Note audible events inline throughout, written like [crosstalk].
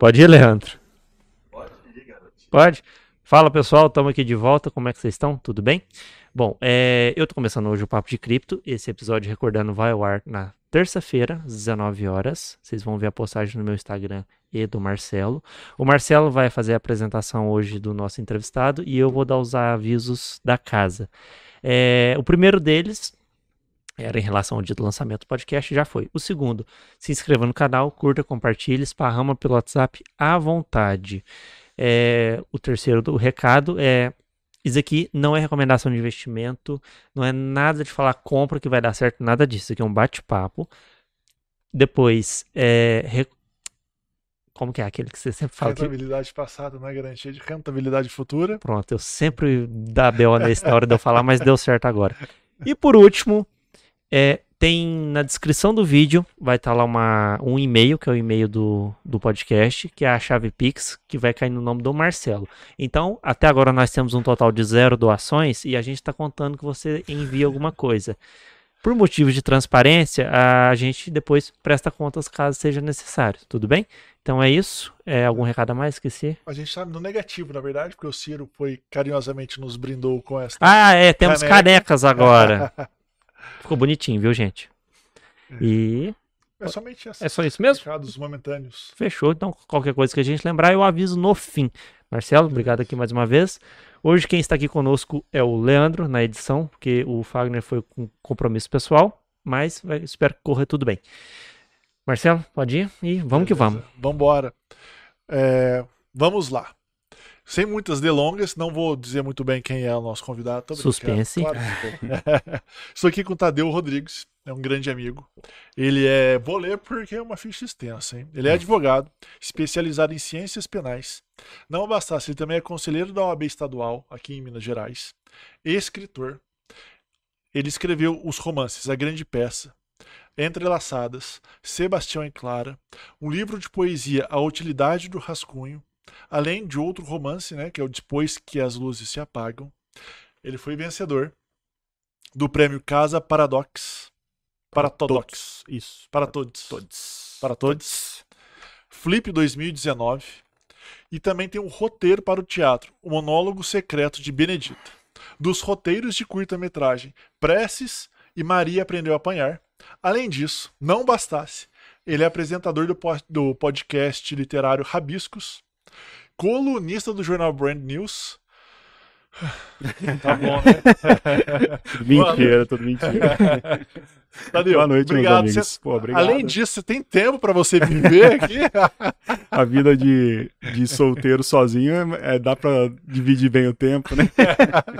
Pode ir, Leandro. Pode. Pode? Fala pessoal, estamos aqui de volta. Como é que vocês estão? Tudo bem? Bom, é, eu estou começando hoje o Papo de Cripto. Esse episódio, recordando, vai ao ar na terça-feira, às 19 horas. Vocês vão ver a postagem no meu Instagram e do Marcelo. O Marcelo vai fazer a apresentação hoje do nosso entrevistado e eu vou dar os avisos da casa. É, o primeiro deles era em relação ao dia do lançamento do podcast, já foi. O segundo, se inscreva no canal, curta, compartilhe, esparrama pelo WhatsApp à vontade. É, o terceiro do recado é isso aqui não é recomendação de investimento, não é nada de falar compra que vai dar certo, nada disso. Isso aqui é um bate-papo. Depois, é, re... como que é aquele que você sempre fala? Rentabilidade que... passada não é garantia de rentabilidade futura. Pronto, eu sempre dá B.O. nessa hora de eu falar, mas deu certo agora. E por último, é, tem na descrição do vídeo, vai estar tá lá uma, um e-mail, que é o e-mail do, do podcast, que é a chave Pix, que vai cair no nome do Marcelo. Então, até agora nós temos um total de zero doações e a gente está contando que você envia alguma coisa. Por motivos de transparência, a gente depois presta contas caso seja necessário, tudo bem? Então é isso. É algum recado a mais? Esqueci. A gente está no negativo, na verdade, porque o Ciro foi carinhosamente nos brindou com essa. Ah, é, temos caneca. canecas agora. [laughs] Ficou bonitinho, viu, gente? É. E. É somente essa. É só isso mesmo? Recados momentâneos. Fechou. Então, qualquer coisa que a gente lembrar, eu aviso no fim. Marcelo, obrigado aqui mais uma vez. Hoje quem está aqui conosco é o Leandro na edição, porque o Fagner foi com compromisso pessoal, mas espero que corra tudo bem. Marcelo, pode ir e vamos Beleza. que vamos. Vamos embora. É, vamos lá. Sem muitas delongas, não vou dizer muito bem quem é o nosso convidado. Suspense. Claro, [laughs] Estou aqui com o Tadeu Rodrigues, é um grande amigo. Ele é. Vou ler porque é uma ficha extensa, hein? Ele é advogado, especializado em ciências penais. Não bastasse, ele também é conselheiro da OAB estadual, aqui em Minas Gerais. Escritor. Ele escreveu os romances A Grande Peça, Entrelaçadas, Sebastião e Clara, um livro de poesia A Utilidade do Rascunho, além de outro romance, né, que é o Depois que as Luzes se Apagam. Ele foi vencedor do prêmio Casa Paradox. Para todos. Isso. Para todos. Todos. Para todos. Flip 2019. E também tem um roteiro para o teatro, O Monólogo Secreto de Benedita. Dos roteiros de curta-metragem Preces e Maria Aprendeu a Apanhar. Além disso, não bastasse, ele é apresentador do podcast literário Rabiscos, colunista do jornal Brand News. tá bom, né? mentira, tudo mentira. Tadeu, Boa noite, obrigado. Meus amigos. Você, Pô, obrigado. Além disso, você tem tempo para você viver aqui? [laughs] A vida de, de solteiro sozinho é, é dá para dividir bem o tempo, né?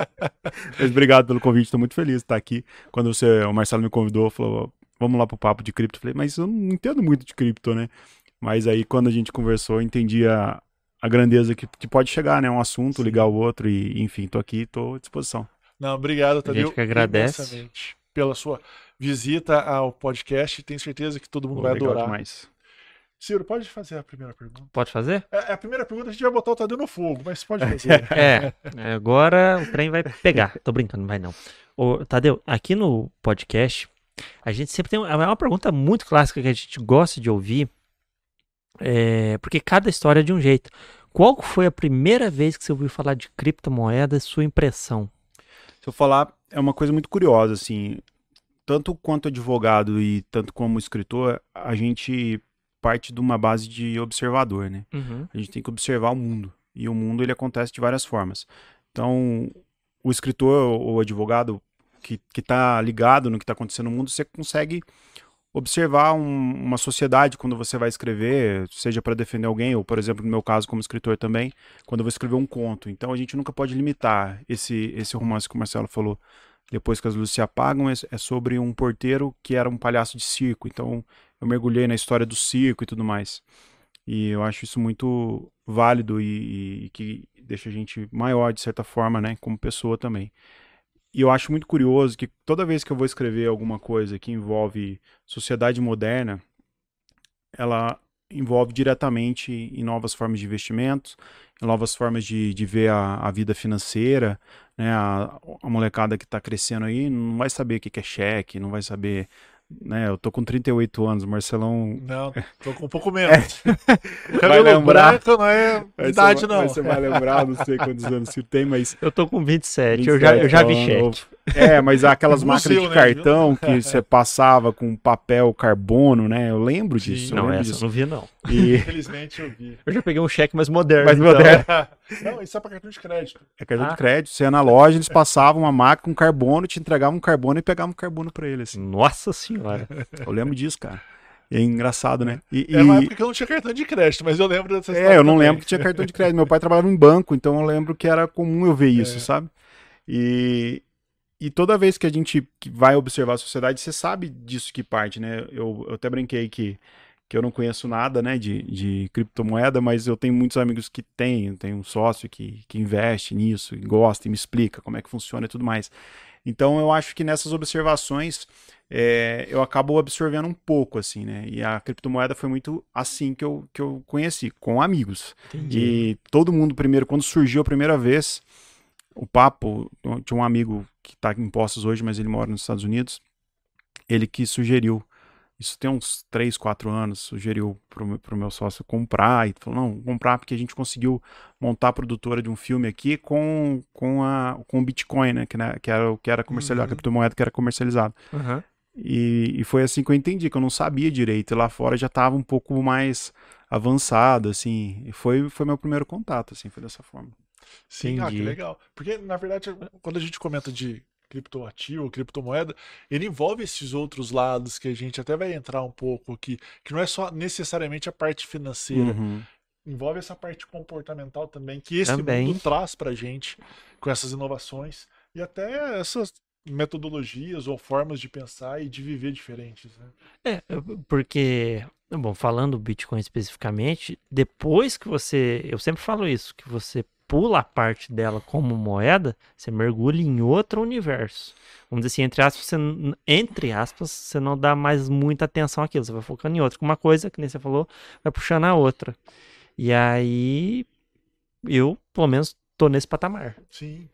[laughs] Mas obrigado pelo convite, estou muito feliz de estar aqui. Quando você, o Marcelo me convidou, falou, vamos lá pro papo de cripto. Eu falei, mas eu não entendo muito de cripto, né? Mas aí, quando a gente conversou, eu entendi a, a grandeza que, que pode chegar, né? Um assunto, Sim. ligar o outro e, enfim, tô aqui, tô à disposição. Não, obrigado, Tadeu. A gente que agradece. Pela sua visita ao podcast. Tenho certeza que todo mundo Pô, vai adorar. Demais. Ciro, pode fazer a primeira pergunta? Pode fazer? É, a primeira pergunta a gente vai botar o Tadeu no fogo, mas pode [laughs] fazer. é, agora o trem vai pegar. Tô brincando, não vai não. Ô, Tadeu, aqui no podcast, a gente sempre tem uma, é uma pergunta muito clássica que a gente gosta de ouvir, é, porque cada história é de um jeito. Qual foi a primeira vez que você ouviu falar de criptomoedas, sua impressão? Se eu falar, é uma coisa muito curiosa, assim, tanto quanto advogado e tanto como escritor, a gente parte de uma base de observador, né? Uhum. A gente tem que observar o mundo, e o mundo ele acontece de várias formas. Então, o escritor ou advogado que está ligado no que está acontecendo no mundo, você consegue observar um, uma sociedade quando você vai escrever, seja para defender alguém, ou por exemplo, no meu caso como escritor também, quando eu vou escrever um conto. Então a gente nunca pode limitar esse, esse romance que o Marcelo falou. Depois que as luzes se apagam, é, é sobre um porteiro que era um palhaço de circo. Então eu mergulhei na história do circo e tudo mais. E eu acho isso muito válido e, e que deixa a gente maior, de certa forma, né, como pessoa também. E eu acho muito curioso que toda vez que eu vou escrever alguma coisa que envolve sociedade moderna, ela envolve diretamente em novas formas de investimentos, em novas formas de, de ver a, a vida financeira. Né? A, a molecada que está crescendo aí não vai saber o que é cheque, não vai saber né? Eu tô com 38 anos, Marcelão. Não, tô com um pouco [laughs] menos. É. O cabelo lembrar, branco não é idade, não. Você vai lembrar, não sei quantos anos você tem, mas. Eu tô com 27, 27 eu, já, eu já vi cheque. É, mas aquelas [laughs] máquinas de né, cartão que [laughs] você passava com papel carbono, né? Eu lembro disso. Sim, não, lembro essa disso. eu não vi, não. E... [laughs] Infelizmente eu vi. Eu já peguei um cheque mais moderno. Mais então. moderno. não, isso é pra cartão de crédito. É cartão ah. de crédito. Você ia na loja, eles passavam uma máquina com carbono, te entregavam um carbono e pegavam um carbono pra eles. Assim. Nossa senhora. Eu lembro disso, cara. É engraçado, né? E, é uma época que eu não tinha cartão de crédito, mas eu lembro dessa história. É, eu não também. lembro que tinha cartão de crédito. Meu pai trabalhava em banco, então eu lembro que era comum eu ver isso, é. sabe? E, e toda vez que a gente vai observar a sociedade, você sabe disso que parte, né? Eu, eu até brinquei que, que eu não conheço nada, né, de, de criptomoeda, mas eu tenho muitos amigos que têm, tenho um sócio que, que investe nisso, e gosta e me explica como é que funciona e tudo mais. Então eu acho que nessas observações é, eu acabo absorvendo um pouco, assim, né? E a criptomoeda foi muito assim que eu, que eu conheci, com amigos. Entendi. E todo mundo, primeiro, quando surgiu a primeira vez, o papo, tinha um amigo que está em postos hoje, mas ele mora nos Estados Unidos, ele que sugeriu, isso tem uns 3, 4 anos, sugeriu para o meu sócio comprar, e falou, não, comprar porque a gente conseguiu montar a produtora de um filme aqui com, com, a, com o Bitcoin, né, que, né, que era o que era comercializado, uhum. a criptomoeda que era comercializado. Uhum. E, e foi assim que eu entendi, que eu não sabia direito. E lá fora já estava um pouco mais avançado, assim. E foi, foi meu primeiro contato, assim, foi dessa forma. Sim, ah, que legal. Porque, na verdade, quando a gente comenta de criptoativo, criptomoeda, ele envolve esses outros lados que a gente até vai entrar um pouco aqui, que não é só necessariamente a parte financeira. Uhum. Envolve essa parte comportamental também, que esse também. mundo traz pra gente com essas inovações e até essas metodologias ou formas de pensar e de viver diferentes. Né? É, porque, bom, falando do Bitcoin especificamente, depois que você, eu sempre falo isso, que você pula a parte dela como moeda, você mergulha em outro universo. Vamos dizer assim, entre aspas, você, entre aspas, você não dá mais muita atenção àquilo, você vai focando em outra. Uma coisa, que nem você falou, vai puxando a outra. E aí, eu, pelo menos, tô nesse patamar. Sim.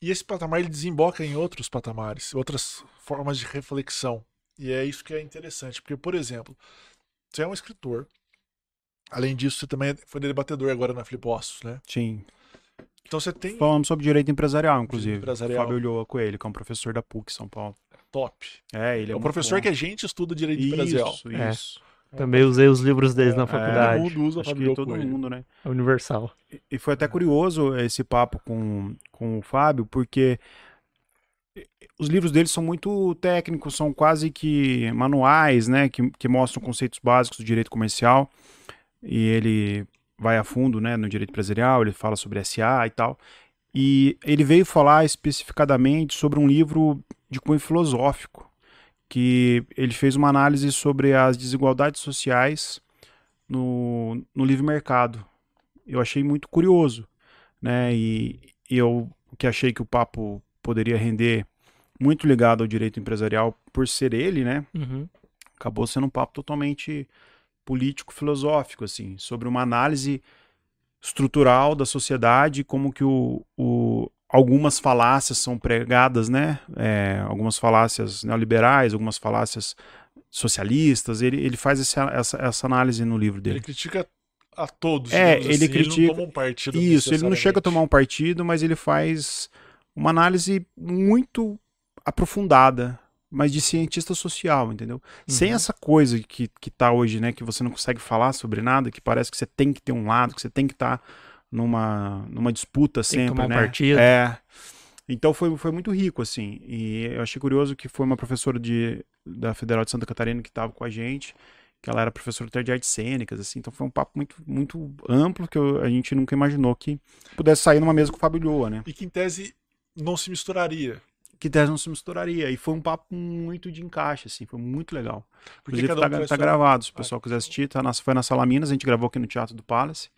E esse patamar ele desemboca em outros patamares, outras formas de reflexão. E é isso que é interessante, porque, por exemplo, você é um escritor. Além disso, você também foi debatedor agora na Flipostos, né? Sim. Então você tem. Falando sobre direito empresarial, inclusive. Direito empresarial. Fábio Ulloa Coelho, que é um professor da PUC São Paulo. Top. É, ele é, é um professor bom. que a gente estuda direito isso, empresarial. Isso, isso. É. Também usei os livros deles é, na faculdade. todo mundo usa Acho que todo mundo, né? É universal. E, e foi até curioso esse papo com, com o Fábio, porque os livros dele são muito técnicos, são quase que manuais, né? Que, que mostram conceitos básicos do direito comercial. E ele vai a fundo, né? No direito empresarial, ele fala sobre SA e tal. E ele veio falar especificadamente sobre um livro de cunho filosófico, que ele fez uma análise sobre as desigualdades sociais no, no livre mercado. Eu achei muito curioso, né? E, e eu que achei que o papo poderia render muito ligado ao direito empresarial por ser ele, né? Uhum. Acabou sendo um papo totalmente político-filosófico, assim, sobre uma análise estrutural da sociedade, como que o, o, algumas falácias são pregadas, né? É, algumas falácias neoliberais, algumas falácias socialistas. Ele, ele faz esse, essa, essa análise no livro dele. Ele critica a todos. É, ele assim. critica. Ele não toma um partido. Isso, ele não chega a tomar um partido, mas ele faz uma análise muito aprofundada, mas de cientista social, entendeu? Uhum. Sem essa coisa que, que tá hoje, né, que você não consegue falar sobre nada, que parece que você tem que ter um lado, que você tem que estar tá numa, numa disputa tem sempre, que né? Um partido. É. Então foi, foi muito rico, assim. E eu achei curioso que foi uma professora de, da Federal de Santa Catarina que estava com a gente, que ela era professora de artes cênicas, assim. Então foi um papo muito, muito amplo que eu, a gente nunca imaginou que pudesse sair numa mesa com o Fábio Lhoa, né? E que em tese não se misturaria. Que em tese não se misturaria. E foi um papo muito de encaixe, assim. Foi muito legal. Inclusive um tá, tá gravado, se o pessoal quiser assistir. Tá na, foi na Sala Minas, a gente gravou aqui no Teatro do Palace.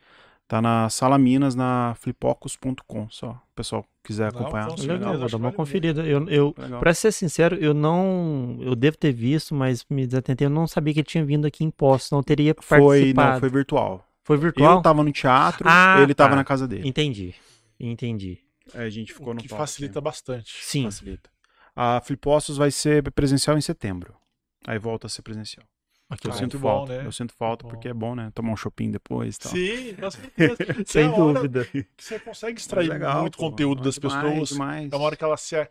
Tá na Sala Minas, na flipocos.com, só. O pessoal quiser acompanhar. Não, Legal, vou dar uma conferida. Eu, eu pra ser sincero, eu não. Eu devo ter visto, mas me desatentei. Eu não sabia que ele tinha vindo aqui em Poços, não teria foi, participado. Não, foi virtual. Foi virtual? Eu tava no teatro, ah, ele tava tá. na casa dele. Entendi. Entendi. É, a gente ficou o no que facilita aqui. bastante. Sim. Facilita. A Flipostos vai ser presencial em setembro. aí volta a ser presencial. Aqui eu é sinto bom, falta. né? Eu sinto falta Bom. porque é bom, né? Tomar um shopping depois e tal. Sim, com certeza. [laughs] Que é Sem hora dúvida. você consegue extrair Legal, muito pô. conteúdo das Demais, pessoas. Demais. É uma hora que ela se,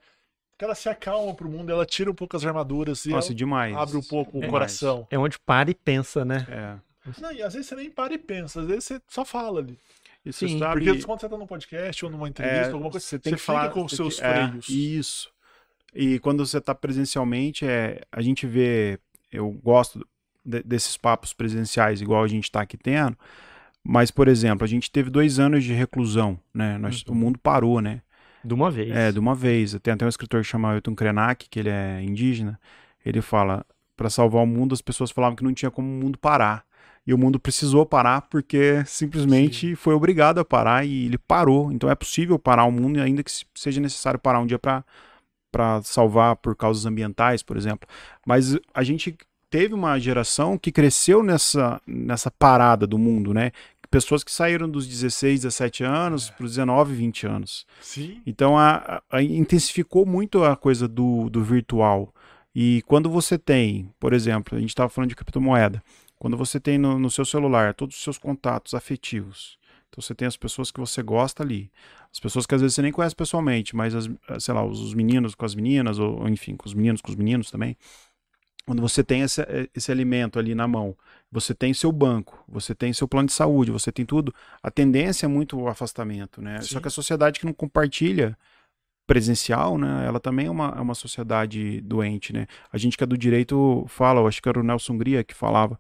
que ela se acalma pro mundo, ela tira um pouco as armaduras e Nossa, demais. abre um pouco o Demais. coração. É onde para e pensa, né? É. Não, e às vezes você nem para e pensa, às vezes você só fala ali. E você Sim, sabe... Porque quando você tá num podcast ou numa entrevista, É, alguma coisa, você tem que fica falar com os você seus é, freios. isso. E quando você está presencialmente, é, a gente vê, eu gosto de- desses papos presenciais, igual a gente está aqui tendo. Mas, por exemplo, a gente teve dois anos de reclusão, né? Nós- Uhum. O mundo parou, né? De uma vez. É, de uma vez. Tem até um escritor que chama Ailton Krenak, que ele é indígena. Ele fala, para salvar o mundo, as pessoas falavam que não tinha como o mundo parar. E o mundo precisou parar porque simplesmente foi obrigado a parar e ele parou. Então é possível parar o mundo, ainda que se- seja necessário parar um dia para salvar por causas ambientais, por exemplo. Mas a gente teve uma geração que cresceu nessa, nessa parada do mundo, né? Pessoas que saíram dos 16, 17 anos para os 19, 20 anos. Sim. Então a, a- intensificou muito a coisa do, do virtual. E quando você tem, por exemplo, a gente estava falando de criptomoeda, quando você tem no, no seu celular todos os seus contatos afetivos, então você tem as pessoas que você gosta ali, as pessoas que às vezes você nem conhece pessoalmente, mas as, sei lá, os meninos com as meninas, ou ou, enfim, com os meninos com os meninos também. Quando você tem esse, esse alimento ali na mão, você tem seu banco, você tem seu plano de saúde, você tem tudo, a tendência é muito o afastamento, né? Sim. Só que a sociedade que não compartilha presencial, né? Ela também é uma, é uma sociedade doente, né? A gente que é do direito fala, eu acho que era o Nelson Hungria que falava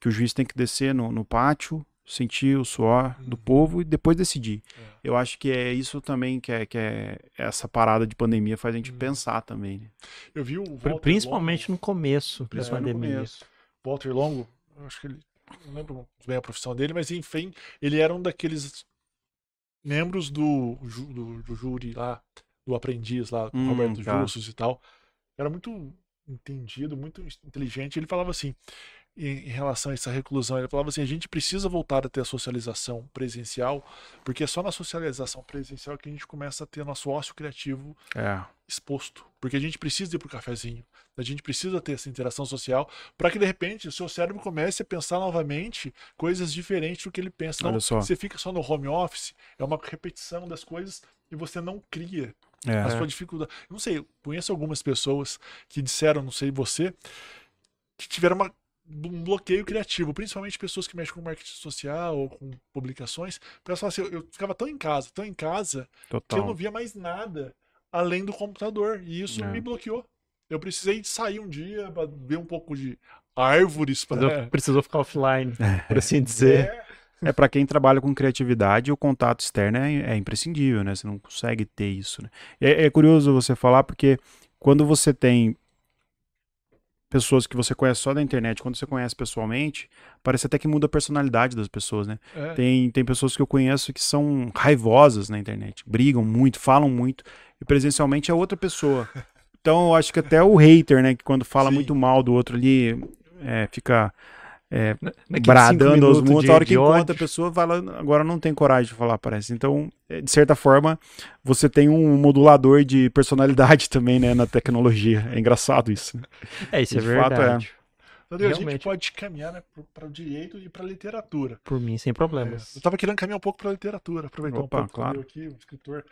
que o juiz tem que descer no, no pátio, sentir o suor do Uhum. povo e depois decidir. É. Eu acho que é isso também que é, que é essa parada de pandemia faz a gente Uhum. pensar também, né? Eu vi o Walter Principalmente no começo da Principalmente no pandemia. começo. Longo, Walter Longo, eu acho que ele. Não lembro bem a profissão dele, mas enfim, ele era um daqueles membros do, do, do júri lá, do aprendiz lá, Hum, Roberto tá. Justus e tal. Era muito entendido, muito inteligente. Ele falava assim, em, relação a essa reclusão, ele falava assim: a gente precisa voltar a ter a socialização presencial, porque é só na socialização presencial que a gente começa a ter nosso ócio criativo É. exposto. Porque a gente precisa ir pro cafezinho. A gente precisa ter essa interação social para que de repente o seu cérebro comece a pensar novamente coisas diferentes do que ele pensa. Não, você fica só no home office, é uma repetição das coisas e você não cria a É. sua dificuldade. Eu não sei, conheço algumas pessoas que disseram, não sei você, que tiveram uma- um bloqueio criativo, principalmente pessoas que mexem com marketing social ou com publicações. Elas falam assim, eu, eu ficava tão em casa, tão em casa, que eu não Total. via mais nada além do computador. E isso É. me bloqueou. Eu precisei sair um dia para ver um pouco de árvores Precisou, para. precisou ficar offline, [laughs] por assim dizer. É para quem trabalha com criatividade, o contato externo é, é imprescindível, né? Você não consegue ter isso, né? É, é curioso você falar porque quando você tem pessoas que você conhece só da internet, quando você conhece pessoalmente, parece até que muda a personalidade das pessoas, né? É. Tem, tem pessoas que eu conheço que são raivosas na internet, brigam muito, falam muito, e presencialmente é outra pessoa. [laughs] Então eu acho que até o hater, né, que quando fala Sim. muito mal do outro ali, é, fica é, Naqueles cinco bradando aos montes, a hora que de encontra ódio. a pessoa fala, agora não tem coragem de falar, parece. Então, é, de certa forma, você tem um modulador de personalidade [laughs] também, né, na tecnologia. É engraçado isso. né? É, isso é De fato, é. verdade. Tadeu, a gente pode caminhar né, para o direito e para a literatura. Por mim, sem problemas. Eu tava querendo caminhar um pouco para a literatura, aproveitar Opa, um pouco claro. Aqui, um escritor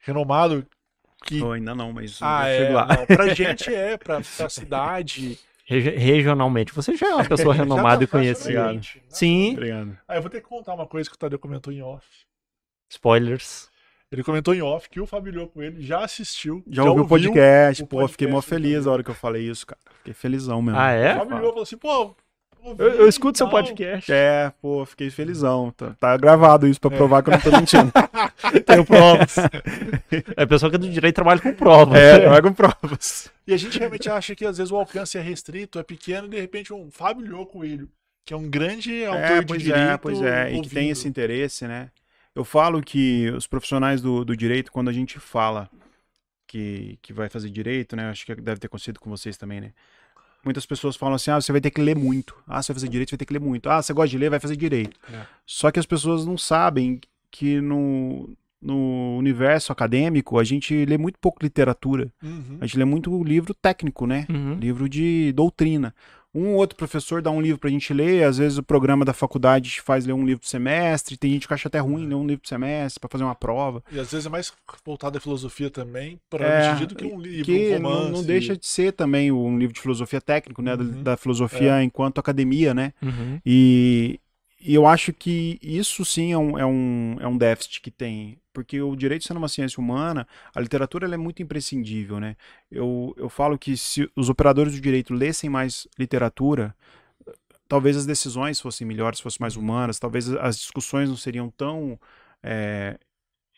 renomado que Oh, ainda não, mas ah, é, lá. não, pra [laughs] gente é, pra, pra cidade. Regi- regionalmente. Você já é uma [laughs] pessoa Já renomada e tá conhecida. Sim, Obrigado. Ah, eu vou ter que contar uma coisa que o Tadeu comentou em off. spoilers. Ele comentou em off que o Fábio com ele já assistiu. Já, ouvi o podcast, o pô, fiquei mó podcast feliz Fabio. a hora que eu falei isso, cara. Fiquei felizão mesmo. Ah, O é? Fábio falou assim, pô. Ouvi Eu, eu escuto seu podcast. É, pô, fiquei felizão. Tá, tá gravado isso pra É. provar que eu não tô mentindo. [laughs] Tenho provas. É a pessoa que é do direito trabalha com provas. é, vai com provas. E a gente realmente acha que às vezes o alcance é restrito, é pequeno, e de repente um Fábio Lhô Coelho, que é um grande autor É, de pois direito. é, pois é. E que tem esse interesse, né? Eu falo que os profissionais do, do direito, quando a gente fala que, que vai fazer direito, né? Acho que deve ter acontecido com vocês também, né? Muitas pessoas falam assim: ah, você vai ter que ler muito. Ah, você vai fazer direito, você vai ter que ler muito. Ah, você gosta de ler, vai fazer direito. É. Só que as pessoas não sabem que no, no universo acadêmico, a gente lê muito pouco literatura. Uhum. A gente lê muito livro técnico, né? Uhum. Livro de doutrina. Um ou outro professor dá um livro pra gente ler, às vezes o programa da faculdade faz ler um livro por semestre, tem gente que acha até ruim ler um livro por semestre para fazer uma prova. E às vezes é mais voltado à filosofia também, para é, do que um livro, que um romance. Não, não, deixa de ser também um livro de filosofia técnico, né, uhum. da, da, filosofia é. enquanto academia, né? Uhum. E e eu acho que isso sim é um, é um, é um déficit que tem, porque o direito sendo uma ciência humana, a literatura é muito imprescindível, né? Eu, eu falo que se os operadores do direito lessem mais literatura, talvez as decisões fossem melhores, fossem mais humanas, talvez as discussões não seriam tão é,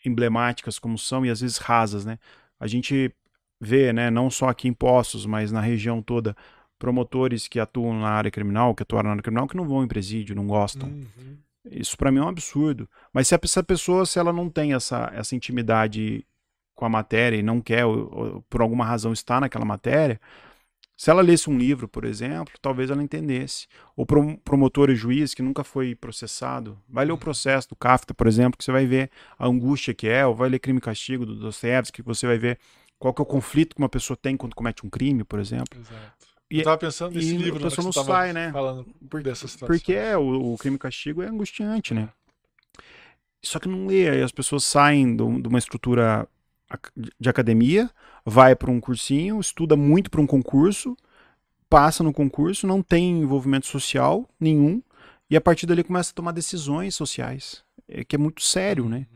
emblemáticas como são e às vezes rasas, né? A gente vê, né, não só aqui em Poços, mas na região toda, promotores que atuam na área criminal, que atuam na área criminal, que não vão em presídio, não gostam. Uhum. Isso para mim é um absurdo. Mas se essa pessoa, se ela não tem essa, essa intimidade com a matéria e não quer, ou, ou, por alguma razão, estar naquela matéria, se ela lesse um livro, por exemplo, talvez ela entendesse. Ou promotor e juiz que nunca foi processado, vai ler o uhum. processo do Kafka, por exemplo, que você vai ver a angústia que é, ou vai ler Crime e Castigo do Dostoevsky, que você vai ver qual que é o conflito que uma pessoa tem quando comete um crime, por exemplo. Exato. E, eu tava pensando nesse livro, a pessoa não sai, né? Falando por, dessa situação. Porque é, o, o crime e castigo é angustiante, né? Só que não lê, aí as pessoas saem de uma estrutura de academia, vai para um cursinho, estuda muito para um concurso, passa no concurso, não tem envolvimento social nenhum, e a partir dali começa a tomar decisões sociais, é, que é muito sério, né? Uhum.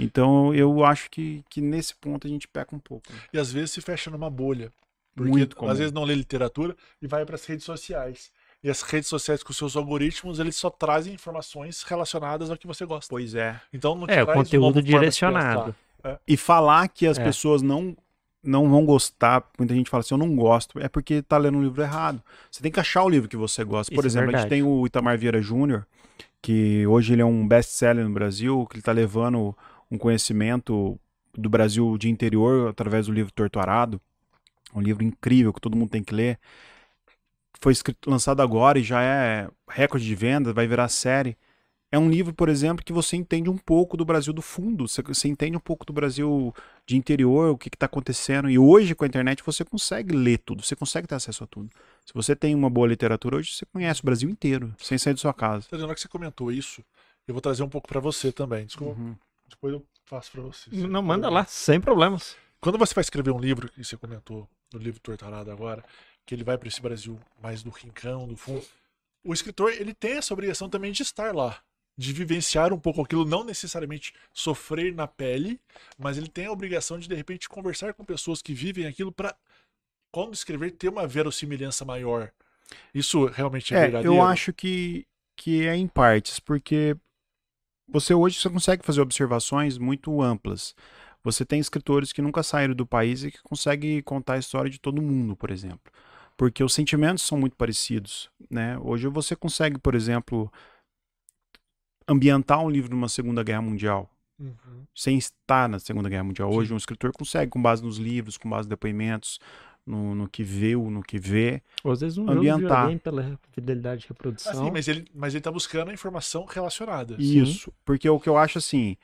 Então eu acho que, que nesse ponto a gente peca um pouco. Né? E às vezes se fecha numa bolha. Porque Muito comum. às vezes não lê literatura e vai para as redes sociais. E as redes sociais com seus algoritmos, eles só trazem informações relacionadas ao que você gosta. Pois é. Então não É, o conteúdo direcionado. É. E falar que as é. pessoas não não vão gostar, muita gente fala assim, eu não gosto, é porque tá lendo um livro errado. Você tem que achar o livro que você gosta. Por Isso é exemplo, é a gente tem o Itamar Vieira Júnior, que hoje ele é um best-seller no Brasil, que ele tá levando um conhecimento do Brasil de interior através do livro Torto Arado. Um livro incrível que todo mundo tem que ler. Foi escrito, lançado agora e já é recorde de venda, vai virar série. É um livro, por exemplo, que você entende um pouco do Brasil do fundo, você, você entende um pouco do Brasil de interior, o que está acontecendo. E hoje, com a internet, você consegue ler tudo, você consegue ter acesso a tudo. Se você tem uma boa literatura hoje, você conhece o Brasil inteiro, sem sair de sua casa. Na hora que você comentou isso, eu vou trazer um pouco para você também. Desculpa, uhum. depois eu faço para você. Não, manda lá, sem problemas. Quando você vai escrever um livro, que você comentou no livro Torturado agora, que ele vai para esse Brasil mais do rincão, do fundo, o escritor ele tem essa obrigação também de estar lá, de vivenciar um pouco aquilo, não necessariamente sofrer na pele, mas ele tem a obrigação de de repente conversar com pessoas que vivem aquilo para quando escrever ter uma verossimilhança maior. Isso realmente é, é verdadeiro? Eu acho que que é em partes, porque você hoje você consegue fazer observações muito amplas. Você tem escritores que nunca saíram do país e que conseguem contar a história de todo mundo, por exemplo. Porque os sentimentos são muito parecidos. Né? Hoje você consegue, por exemplo, ambientar um livro numa Segunda Guerra Mundial. Uhum. Sem estar na Segunda Guerra Mundial. Hoje Sim. um escritor consegue, com base nos livros, com base nos depoimentos, no, no que viu, no que vê. Ou às vezes um ambientar. jogo pela fidelidade de reprodução. Ah, sim, mas ele, mas ele tá buscando a informação relacionada. Isso, sim. porque o que eu acho assim,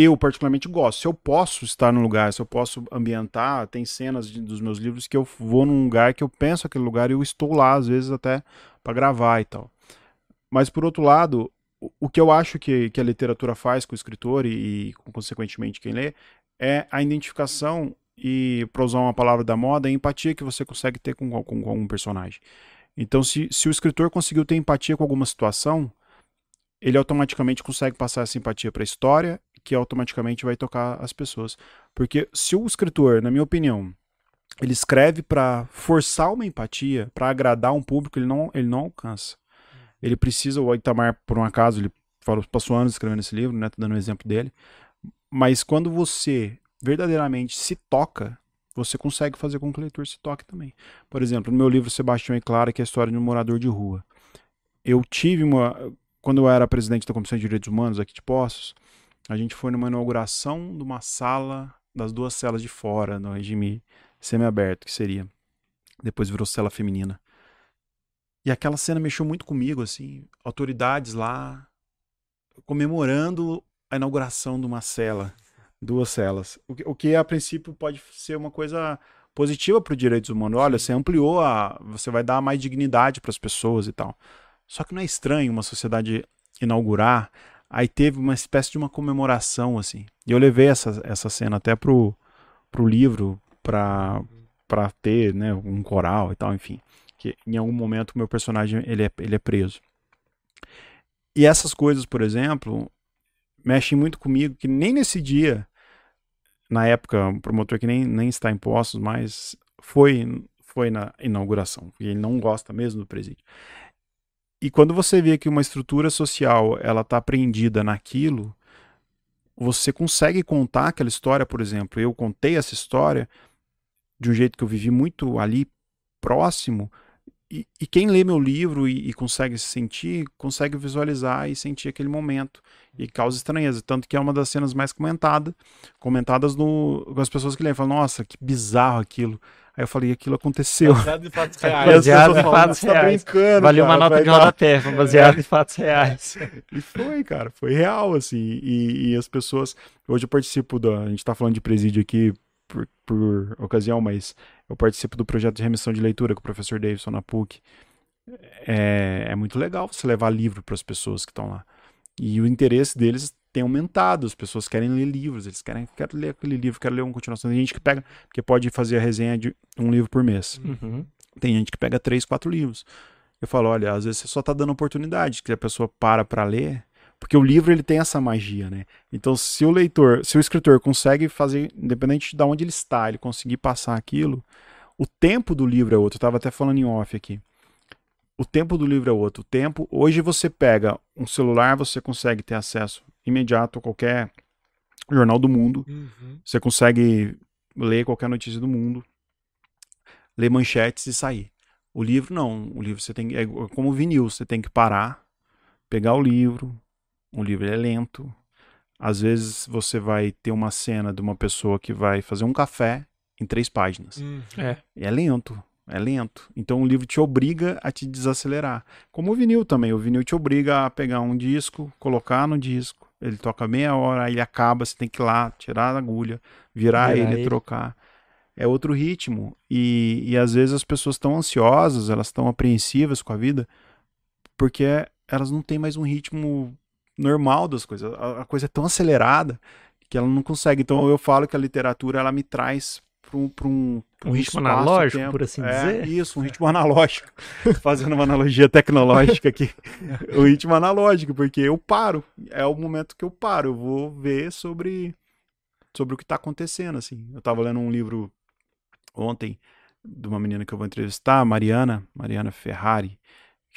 eu particularmente gosto. Se eu posso estar num lugar, se eu posso ambientar, tem cenas de, dos meus livros que eu vou num lugar que eu penso aquele lugar e eu estou lá, às vezes até para gravar e tal. Mas por outro lado, o que eu acho que, que a literatura faz com o escritor e, e consequentemente quem lê é a identificação e, para usar uma palavra da moda, a empatia que você consegue ter com, com, com algum personagem. Então, se, se o escritor conseguiu ter empatia com alguma situação, ele automaticamente consegue passar essa empatia para a história que automaticamente vai tocar as pessoas. Porque se o escritor, na minha opinião, ele escreve para forçar uma empatia, para agradar um público, ele não, ele não alcança. Ele precisa, o Itamar, por um acaso, ele passou anos escrevendo esse livro, né? Tô dando um exemplo dele. Mas quando você verdadeiramente se toca, você consegue fazer com que o leitor se toque também. Por exemplo, no meu livro Sebastião e Clara, que é a história de um morador de rua. Eu tive uma. Quando eu era presidente da Comissão de Direitos Humanos aqui de Poços, a gente foi numa inauguração de uma sala, das duas celas de fora, no regime semiaberto, que seria. Depois virou cela feminina. E aquela cena mexeu muito comigo, assim, autoridades lá comemorando a inauguração de uma cela. Duas celas. O que, o que a princípio pode ser uma coisa positiva para os direitos humanos. Olha, você ampliou a. Você vai dar mais dignidade para as pessoas e tal. Só que não é estranho uma sociedade inaugurar. Aí teve uma espécie de uma comemoração, assim. E eu levei essa, essa cena até pro, pro livro, para para ter né, um coral e tal, enfim. Que em algum momento o meu personagem ele é, ele é preso. E essas coisas, por exemplo, mexem muito comigo, que nem nesse dia, na época, o promotor que nem, nem está em postos, mas foi, foi na inauguração, e ele não gosta mesmo do presídio. E quando você vê que uma estrutura social ela está apreendida naquilo, você consegue contar aquela história, por exemplo. Eu contei essa história de um jeito que eu vivi muito ali próximo. E, e quem lê meu livro e, e, consegue se sentir, consegue visualizar e sentir aquele momento. E causa estranheza. Tanto que é uma das cenas mais comentadas, comentadas no, com as pessoas que leem. Falam, nossa, que bizarro aquilo. Aí eu falei, aquilo aconteceu. Baseado em fatos reais. Baseado em fatos reais. Tá Valeu uma nota de rodapé, baseado é. em fatos reais. [laughs] E foi, cara, foi real, assim. E, e, as pessoas. Hoje eu participo da. A gente tá falando de presídio aqui por, por ocasião, mas eu participo do projeto de remissão de leitura com o professor Davidson na PUC. É, é muito legal você levar livro para as pessoas que estão lá. E o interesse deles tem aumentado. As pessoas querem ler livros, eles querem, querem ler aquele livro, querem ler uma continuação. Tem gente que pega, que pode fazer a resenha de um livro por mês. Uhum. Tem gente que pega três, quatro livros. Eu falo, olha, às vezes você só está dando oportunidade, que a pessoa para para ler, porque o livro ele tem essa magia, né? Então, se o leitor, se o escritor consegue fazer, independente de onde ele está, ele conseguir passar aquilo, o tempo do livro é outro. Eu estava até falando em off aqui. O tempo do livro é outro. O tempo, hoje você pega um celular, você consegue ter acesso imediato a qualquer jornal do mundo. Uhum. Você consegue ler qualquer notícia do mundo, ler manchetes e sair. O livro não. O livro você tem é como vinil, você tem que parar, pegar o livro, o livro é lento. Às vezes você vai ter uma cena de uma pessoa que vai fazer um café em três páginas. Hum, é. é lento, é lento. Então o livro te obriga a te desacelerar. Como o vinil também. O vinil te obriga a pegar um disco, colocar no disco. Ele toca meia hora, aí ele acaba, você tem que ir lá, tirar a agulha, virar, virar ele, ele, trocar. É outro ritmo. E, e às vezes as pessoas estão ansiosas, elas estão apreensivas com a vida, porque elas não têm mais um ritmo normal das coisas. A, a, coisa é tão acelerada que ela não consegue. Então eu falo que a literatura ela me traz para um, um, um, ritmo analógico, tempo. por assim é, dizer. Isso, um ritmo analógico. [laughs] Fazendo uma analogia tecnológica aqui. o ritmo analógico, porque eu paro. É o momento que eu paro. Eu vou ver sobre, sobre o que está acontecendo. Assim. Eu estava lendo um livro ontem de uma menina que eu vou entrevistar, Mariana, Mariana Ferrari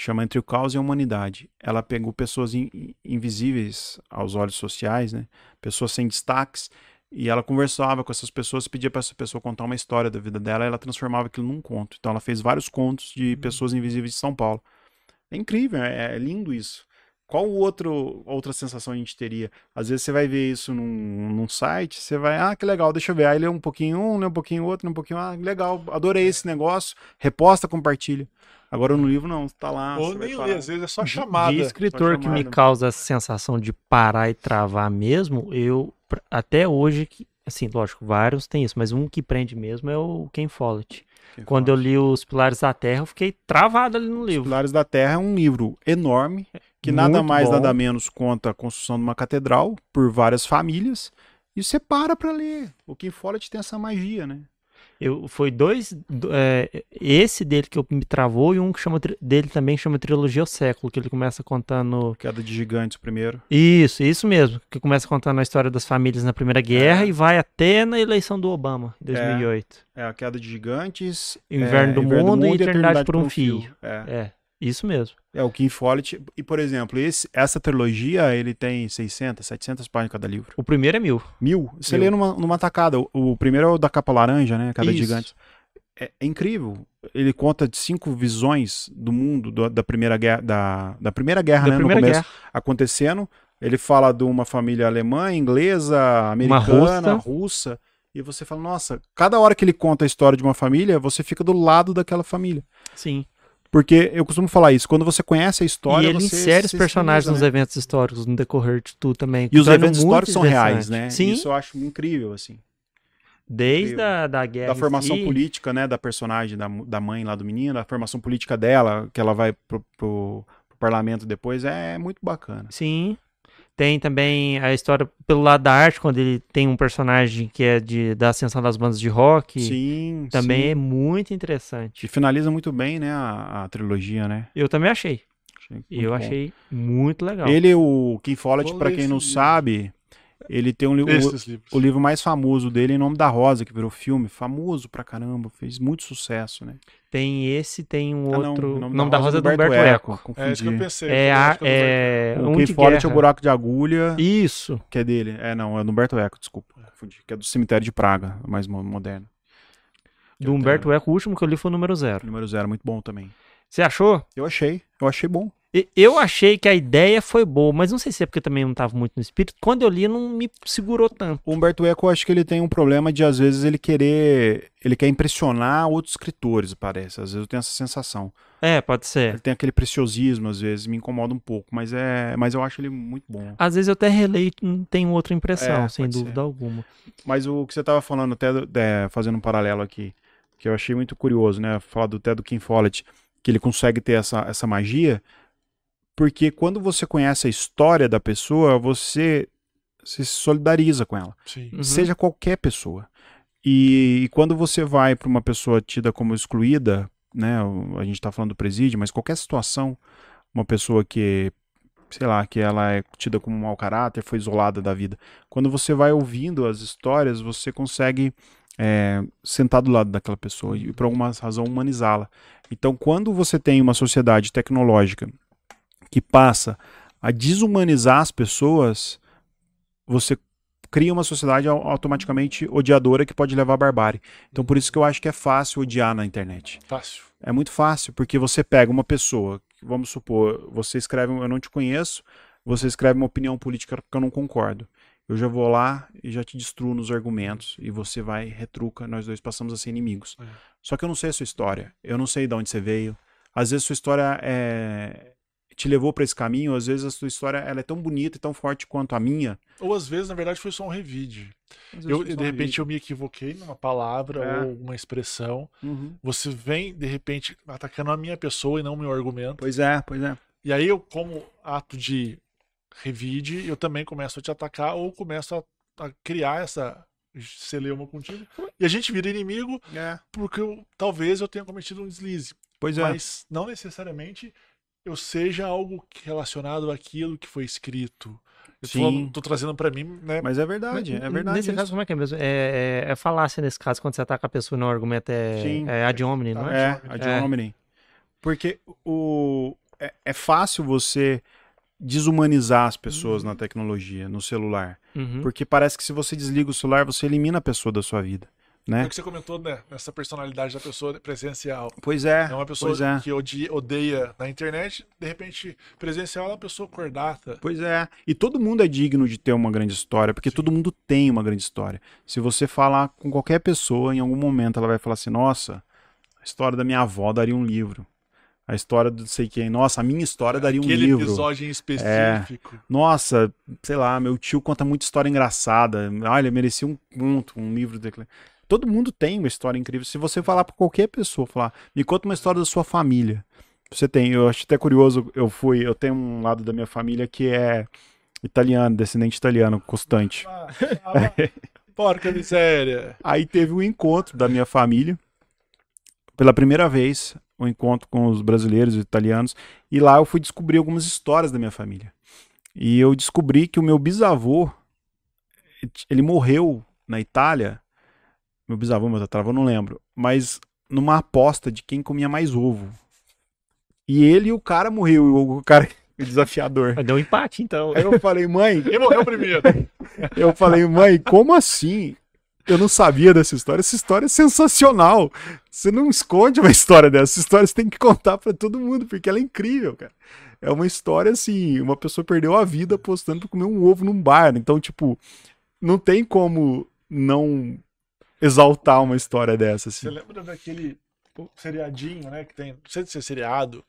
chama Entre o Caos e a Humanidade. Ela pegou pessoas in, invisíveis aos olhos sociais, né? pessoas sem destaques, e ela conversava com essas pessoas, pedia para essa pessoa contar uma história da vida dela, e ela transformava aquilo num conto. Então ela fez vários contos de uhum. pessoas invisíveis de São Paulo. É incrível, é, é lindo isso. Qual outro, outra sensação a gente teria? Às vezes você vai ver isso num, num site, você vai, ah, que legal, deixa eu ver. Aí lê um pouquinho um, lê um pouquinho outro, lê um pouquinho, ah, legal, adorei esse negócio, reposta, compartilha. Agora no livro não, tá lá. Ou nem lê, às vezes é só chamada. De escritor que me causa a sensação de parar e travar mesmo, eu, até hoje, assim, lógico, vários tem isso, mas um que prende mesmo é o Ken Follett. Quando eu li Os Pilares da Terra, eu fiquei travado ali no livro. Os Pilares da Terra é um livro enorme, que Muito nada mais, bom. nada menos conta a construção de uma catedral por várias famílias. E você para para ler. O Ken Follett tem essa magia, né? Eu, foi dois. É, esse dele que eu, me travou e um que chama dele também chama Trilogia ao Século, que ele começa contando. Queda de Gigantes primeiro. Isso, isso mesmo. Que começa contando a história das famílias na Primeira Guerra é. e vai até na eleição do Obama, em 2008. É, é a Queda de Gigantes. Inverno, é, do, Inverno mundo, do, Mundo, e Eternidade, Eternidade por um Fio. fio. É. Isso mesmo. É o Kim Follett. E, por exemplo, esse, essa trilogia, ele tem 600, 700 páginas cada livro. O primeiro é mil. Mil? Você mil. lê numa, numa tacada. O, o, primeiro é o da capa laranja, né? Cada gigante. É, é, incrível. Ele conta de cinco visões do mundo do, da primeira guerra, da, da primeira guerra, da né? Primeira no começo, guerra. acontecendo. Ele fala de uma família alemã, inglesa, americana, russa. russa. E você fala, nossa, cada hora que ele conta a história de uma família, você fica do lado daquela família. Sim. Porque eu costumo falar isso, quando você conhece a história, e ele você insere os personagens nos né? eventos históricos, no decorrer de tudo também. E os eventos históricos são reais, né? Sim, Isso eu acho incrível, assim. desde a da guerra da formação si, política, né, da personagem, da, da mãe lá do menino, da formação política dela, que ela vai pro, pro- pro parlamento depois, é muito bacana. Sim. Tem também a história pelo lado da arte, quando ele tem um personagem que é de, da ascensão das bandas de rock. Sim, Também sim. é muito interessante. Que finaliza muito bem, né, a, a trilogia, né? Eu também achei. Achei Eu bom. achei muito legal. Ele, o Kim Follett, ler quem não livro. sabe, ele tem um li- o, o livro mais famoso dele, Em Nome da Rosa, que virou filme, famoso pra caramba, fez muito sucesso, né? Tem esse, tem um Ah, não, outro. Em o nome da Rosa é do Humberto Eco. Eco. É isso que eu pensei. É, a, não é O um de Follett é o. Buraco de Agulha, Isso. que é dele. É, não, é do Humberto Eco, desculpa, confundi. Que é do Cemitério de Praga, mais mo- moderno. Do Humberto Eco, o último que eu li foi o número zero. Número zero, muito bom também. Você achou? Eu achei, eu achei bom. Eu achei que a ideia foi boa, mas não sei se é porque também não estava muito no espírito. Quando eu li, não me segurou tanto. O Humberto Eco, acho que ele tem um problema de, às vezes, ele querer. Ele quer impressionar outros escritores, parece. Às vezes eu tenho essa sensação. É, pode ser. Ele tem aquele preciosismo, às vezes, me incomoda um pouco, mas é. Mas eu acho ele muito bom. Às vezes eu até releio e não tenho outra impressão, É, sem dúvida ser. alguma. Mas o que você estava falando, até é, fazendo um paralelo aqui, que eu achei muito curioso, né? Falar do, até do Kim Follett, que ele consegue ter essa, essa magia, porque quando você conhece a história da pessoa, você se solidariza com ela. Sim. Uhum. seja qualquer pessoa. E, e quando você vai para uma pessoa tida como excluída, né, a gente está falando do presídio, mas qualquer situação, uma pessoa que, sei lá, que ela é tida como um mau caráter, foi isolada da vida. Quando você vai ouvindo as histórias, você consegue é, sentar do lado daquela pessoa e, por alguma razão, humanizá-la. Então, quando você tem uma sociedade tecnológica que passa a desumanizar as pessoas, você cria uma sociedade au- automaticamente odiadora que pode levar à barbárie. Então por isso que eu acho que é fácil odiar na internet. Fácil. É muito fácil, porque você pega uma pessoa, vamos supor, você escreve, um- eu não te conheço, você escreve uma opinião política que eu não concordo. Eu já vou lá e já te destruo nos argumentos e você vai, retruca, nós dois passamos a ser inimigos. É. Só que eu não sei a sua história, eu não sei de onde você veio. Às vezes sua história é te levou para esse caminho, às vezes a sua história ela é tão bonita e tão forte quanto a minha. Ou às vezes, na verdade, foi só um revide. Eu, de um repente, eu me equivoquei numa palavra É. ou uma expressão. Uhum. Você vem, de repente, atacando a minha pessoa e não o meu argumento. Pois é, pois é. E aí eu, como ato de revide, eu também começo a te atacar ou começo a, a criar essa celeuma contigo. E a gente vira inimigo É. porque eu- talvez eu tenha cometido um deslize. Pois é. Mas não necessariamente eu seja algo relacionado àquilo que foi escrito. Eu tô, Sim. falando- tô trazendo pra mim, né? Mas é verdade, é verdade. Nesse isso. caso, como é que é mesmo? É, é, é falácia nesse caso, quando você ataca a pessoa e não argumenta é, Sim. é ad hominem, não é? É, a de hominem. Porque o, é, é fácil você desumanizar as pessoas na tecnologia, no celular. Uhum. Porque parece que se você desliga o celular, você elimina a pessoa da sua vida. É Né? o que você comentou, né? Nessa personalidade da pessoa presencial. Pois é, É uma pessoa é. que odia, odeia na internet, de repente, presencial é uma pessoa cordata. Pois é. E todo mundo é digno de ter uma grande história, porque todo mundo tem uma grande história. Se você falar com qualquer pessoa, em algum momento ela vai falar assim: nossa, a história da minha avó daria um livro. A história do não sei quem. Nossa, a minha história daria um Aquele livro. É. episódio em específico. Nossa, sei lá, meu tio conta muita história engraçada. Olha, merecia um conto, um livro. De... Todo mundo tem uma história incrível. Se você falar pra qualquer pessoa, falar, me conta uma história da sua família. Você tem, eu acho até curioso, eu fui, eu tenho um lado da minha família que é italiano, descendente italiano, constante. Ah, ah, [laughs] porca miséria. Aí teve um encontro da minha família, pela primeira vez, um encontro com os brasileiros e os italianos, e lá eu fui descobrir algumas histórias da minha família. E eu descobri que o meu bisavô, ele morreu na Itália, meu bisavô, meu tataravô, não lembro, mas numa aposta de quem comia mais ovo. E ele e o cara morreu, o cara o [laughs] desafiador. Deu um empate, então. Aí eu falei, mãe, Quem morreu primeiro? [laughs] eu falei, mãe, como assim? Eu não sabia dessa história. Essa história é sensacional. Você não esconde uma história dessa. Essa história você tem que contar pra todo mundo, porque ela é incrível, cara. É uma história assim, uma pessoa perdeu a vida apostando pra comer um ovo num bar. Então, tipo, não tem como não exaltar uma história dessa, Você assim. lembra daquele seriadinho, né? Que tem, não sei se é seriado,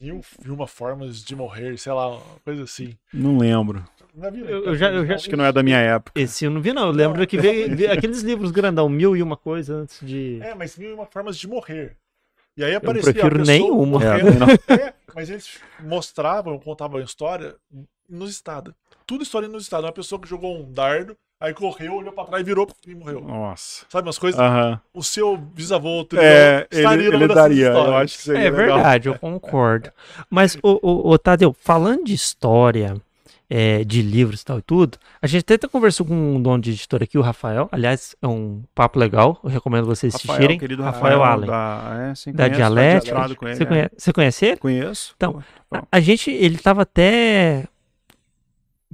mil e uma formas de morrer, sei lá, uma coisa assim. Não lembro. Não vi, eu, eu, já, eu já, acho que não é da minha época. Esse eu não vi, não. Eu lembro não. que veio, aqueles livros grandão, mil e uma coisa antes de. É, mas mil e uma formas de morrer. E aí aparecia. Eu prefiro nenhuma. É, é, mas eles mostravam, contavam a história nos estados. Tudo história nos estados. Uma pessoa que jogou um dardo, aí correu, olhou pra trás, virou e morreu. Nossa. Sabe umas coisas? Uh -huh. O seu bisavô é, estaria ele, ele daria. Eu acho que seria É legal. verdade, eu [laughs] concordo. Mas, o, o, o Tadeu, falando de história é, de livros e tal e tudo. A gente até conversou com um dono de editora aqui, o Rafael. Aliás, é um papo legal. Eu recomendo vocês Rafael, assistirem. Querido Rafael, Rafael Allen. Da, é, sim, da Dialética. Você, conhece, você conhece ele? Conheço. Então, a, a, gente, ele estava até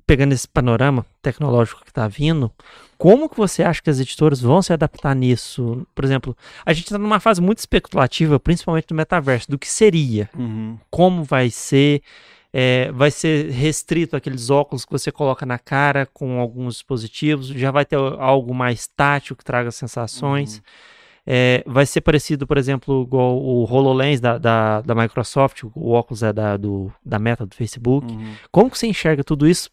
pegando esse panorama tecnológico que está vindo. Como que você acha que as editoras vão se adaptar nisso? Por exemplo, a gente está numa fase muito especulativa, principalmente do metaverso, do que seria, uhum. como vai ser é, vai ser restrito aqueles óculos que você coloca na cara com alguns dispositivos, já vai ter algo mais tátil que traga sensações. Uhum. É, vai ser parecido, por exemplo, igual o HoloLens da, da, da Microsoft, o óculos é da, do, da Meta, do Facebook. Uhum. Como que você enxerga tudo isso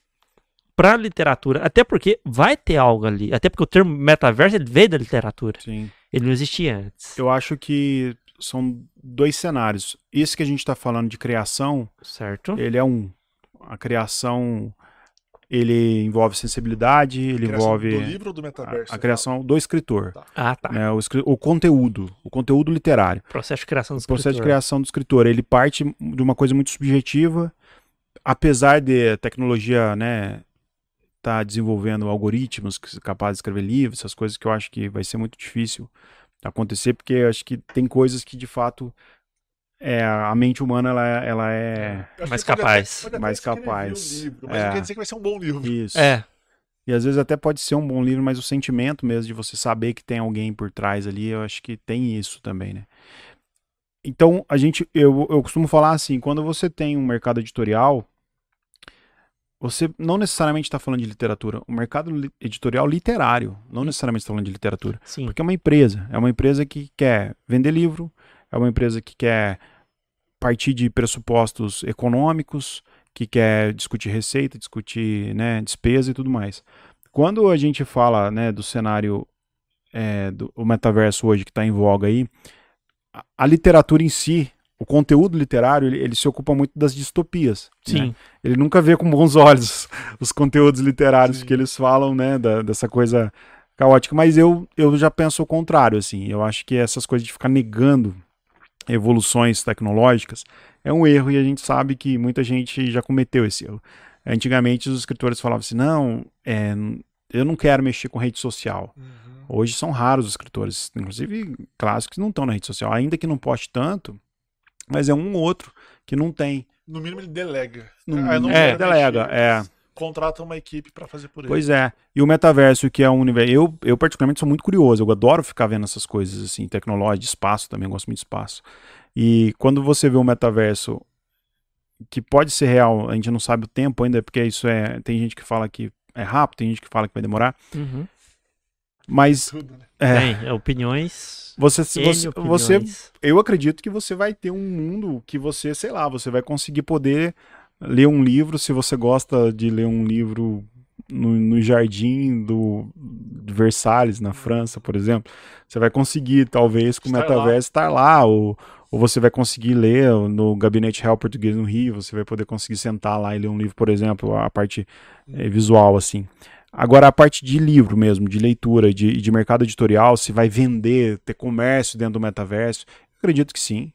para literatura? Até porque vai ter algo ali. Até porque o termo metaverso ele veio da literatura. Sim. Ele não existia antes. Eu acho que são dois cenários. Esse que a gente está falando de criação, certo? Ele é um. A criação ele envolve sensibilidade, ele envolve do livro ou do metaverso. A, a criação do escritor. Tá. Ah, tá. Né, o, o, conteúdo, o conteúdo literário. Processo de criação do escritor. processo de criação do escritor. Ele parte de uma coisa muito subjetiva, apesar de a tecnologia, né, tá desenvolvendo algoritmos capazes de escrever livros, essas coisas que eu acho que vai ser muito difícil acontecer, porque acho que tem coisas que de fato é, a mente humana ela, ela é mais capaz. Pode até, pode mais capaz. Um livro, mas é. não quer dizer que vai ser um bom livro. Isso. É. E às vezes até pode ser um bom livro, mas o sentimento mesmo de você saber que tem alguém por trás ali, eu acho que tem isso também, né? Então, a gente, eu, eu costumo falar assim, quando você tem um mercado editorial, você não necessariamente está falando de literatura, o mercado editorial literário, não necessariamente está falando de literatura. Sim. Porque é uma empresa, é uma empresa que quer vender livro, é uma empresa que quer partir de pressupostos econômicos, que quer discutir receita, discutir né, despesa e tudo mais. Quando a gente fala né, do cenário é, do metaverso hoje que está em voga aí, a, a literatura em si, o conteúdo literário ele, ele, se ocupa muito das distopias. Sim. Né? Ele nunca vê com bons olhos [laughs] os conteúdos literários Sim. que eles falam, né, da, dessa coisa caótica. Mas eu, eu já penso o contrário, assim. Eu acho que essas coisas de ficar negando evoluções tecnológicas é um erro e a gente sabe que muita gente já cometeu esse erro. Antigamente os escritores falavam assim, não, é, eu não quero mexer com rede social. Uhum. Hoje são raros os escritores, inclusive clássicos, que não estão na rede social, ainda que não poste tanto, mas é um ou outro que não tem. No mínimo ele delega. No, ah, é, delega, é. Contrata uma equipe para fazer por ele. Pois é. E o metaverso, que é um universo. Eu, eu, particularmente, sou muito curioso. Eu adoro ficar vendo essas coisas, assim, tecnológica, de espaço também, gosto muito de espaço. E quando você vê um metaverso que pode ser real, a gente não sabe o tempo ainda, porque isso é. Tem gente que fala que é rápido, tem gente que fala que vai demorar. Uhum. Mas. Tudo, né? é, tem opiniões você, você, você, eu acredito que você vai ter um mundo que você, sei lá, você vai conseguir poder ler um livro, se você gosta de ler um livro no, no jardim do, do, Versalhes, na França, por exemplo, você vai conseguir, talvez, com o metaverso, estar lá, ou, ou você vai conseguir ler no Gabinete Real Português no Rio, você vai poder conseguir sentar lá e ler um livro, por exemplo, a parte é, visual, assim. Agora, a parte de livro mesmo, de leitura, de, de mercado editorial, se vai vender, ter comércio dentro do metaverso, acredito que sim.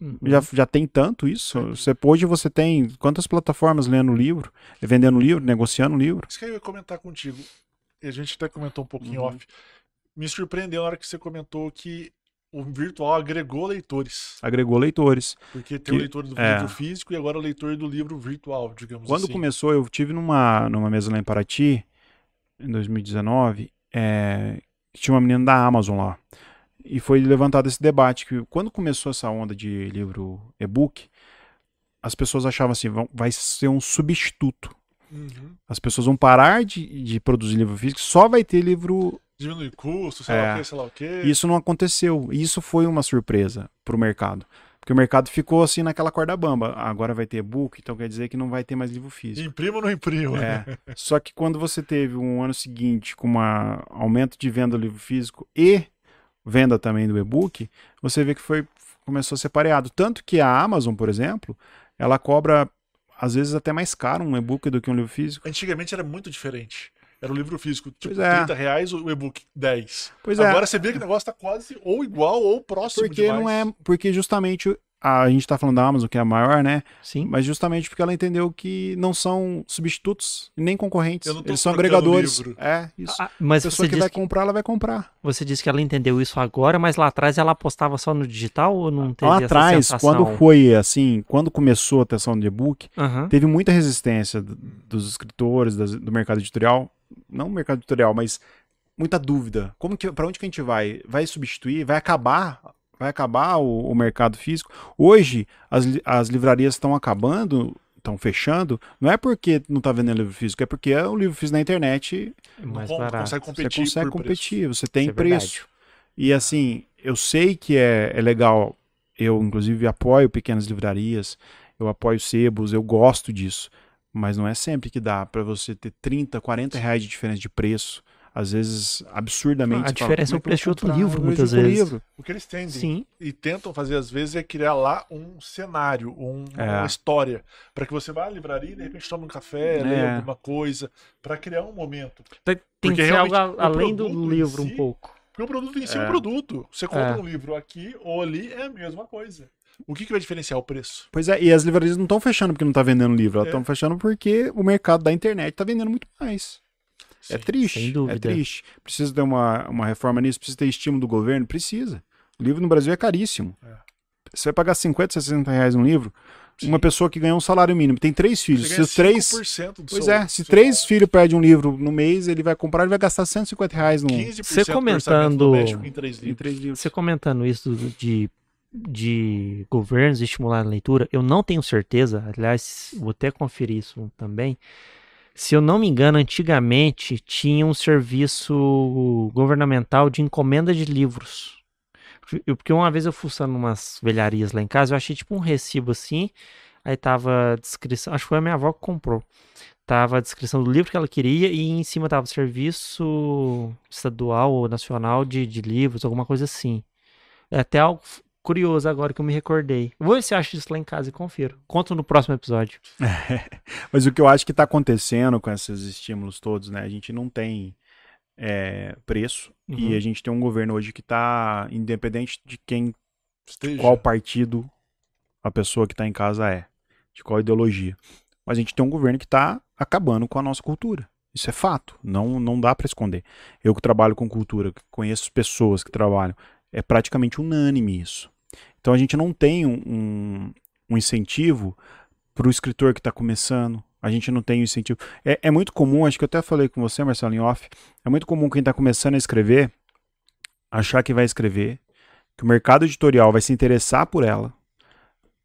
Uhum. Já, já tem tanto isso. Você, hoje você tem quantas plataformas lendo livro, vendendo livro, negociando livro? Isso que eu ia comentar contigo. E a gente até comentou um pouquinho uhum. off. Me surpreendeu na hora que você comentou que o virtual agregou leitores. Agregou leitores. Porque tem que, o leitor do é, livro físico e agora o leitor do livro virtual, digamos Quando assim. Quando começou, eu tive numa, numa mesa lá em Paraty, em 2019, é, tinha uma menina da Amazon lá. E foi levantado esse debate que quando começou essa onda de livro e-book, as pessoas achavam assim, vão, vai ser um substituto. Uhum. As pessoas vão parar de, de produzir livro físico, só vai ter livro Diminuir custo, sei é. lá o que, sei lá o que. Isso não aconteceu. Isso foi uma surpresa para o mercado. Porque o mercado ficou assim naquela corda bamba. Agora vai ter e-book, então quer dizer que não vai ter mais livro físico. Imprimo ou não imprimo? É. [laughs] Só que quando você teve um ano seguinte com um aumento de venda do livro físico e venda também do e-book, você vê que foi começou a ser pareado. Tanto que a Amazon, por exemplo, ela cobra às vezes até mais caro um e-book do que um livro físico. Antigamente era muito diferente. Era o livro físico, tipo, é. 30 reais, o e-book 10. Pois é. Agora é. você vê que o negócio tá quase ou igual ou próximo Porque demais. não é, porque justamente a gente tá falando da Amazon, que é a maior, né? Sim. Mas justamente porque ela entendeu que não são substitutos nem concorrentes. Eles são agregadores. Livro. É, isso. Ah, mas a pessoa que vai que... comprar, ela vai comprar. Você disse que ela entendeu isso agora, mas lá atrás ela apostava só no digital ou não teve Lá atrás, quando foi assim, quando começou a tensão do e-book, uhum. teve muita resistência dos escritores, do mercado editorial não mercado editorial, mas muita dúvida. Como que, para onde que a gente vai? Vai substituir? Vai acabar? Vai acabar o, o mercado físico? Hoje as, as livrarias estão acabando, estão fechando. Não é porque não está vendendo livro físico, é porque o livro físico na internet é mais barato. consegue competir. Você consegue competir. Você tem é preço. E assim, eu sei que é, é legal. Eu inclusive apoio pequenas livrarias. Eu apoio sebos. Eu gosto disso. Mas não é sempre que dá para você ter 30, 40 reais de diferença de preço. Às vezes, absurdamente. a diferença fala, é o preço de outro livro, muitas vezes. Livro. O que eles tendem Sim. e tentam fazer, às vezes, é criar lá um cenário, um, é. uma história. para que você vá à livraria e, de repente, tome um café, é. leia alguma coisa, para criar um momento. Tem, tem que ser algo além do livro, si, um pouco. Porque o produto em si é um é. produto. Você compra é. um livro aqui ou ali, é a mesma coisa. O que, que vai diferenciar o preço? Pois é, e as livrarias não estão fechando porque não está vendendo livro, elas estão é. fechando porque o mercado da internet está vendendo muito mais. É Sim, é triste, é triste. Precisa ter uma, uma reforma nisso, precisa ter estímulo do governo? Precisa. O livro no Brasil é caríssimo. É. Você vai pagar 50, 60 reais num livro, Sim. uma pessoa que ganha um salário mínimo, tem três filhos. Se três. Do pois seu, é, se três filhos pedem um livro no mês, ele vai comprar, ele vai gastar 150 reais no. Você comentando. Em três, em três livros. Você comentando isso de de governos estimular a leitura, eu não tenho certeza, aliás, vou até conferir isso também. Se eu não me engano, antigamente tinha um serviço governamental de encomenda de livros. porque uma vez eu fuçando umas velharias lá em casa, eu achei tipo um recibo assim, aí tava a descrição, acho que foi a minha avó que comprou. Tava a descrição do livro que ela queria e em cima tava serviço estadual ou nacional de, de livros, alguma coisa assim. É até algo curioso agora que eu me recordei. Vou ver se acha isso lá em casa e confiro. Conto no próximo episódio. [laughs] Mas o que eu acho que está acontecendo com esses estímulos todos, né? A gente não tem é, preço uhum. e a gente tem um governo hoje que está independente de quem, Esteja. qual partido a pessoa que está em casa é, de qual ideologia. Mas a gente tem um governo que está acabando com a nossa cultura. Isso é fato, não, não dá para esconder. Eu que trabalho com cultura, que conheço pessoas que trabalham, é praticamente unânime isso. Então a gente não tem um, um incentivo para o escritor que está começando. A gente não tem um incentivo. É, é, muito comum, acho que eu até falei com você, Marcelo, em off. É muito comum quem está começando a escrever achar que vai escrever, que o mercado editorial vai se interessar por ela,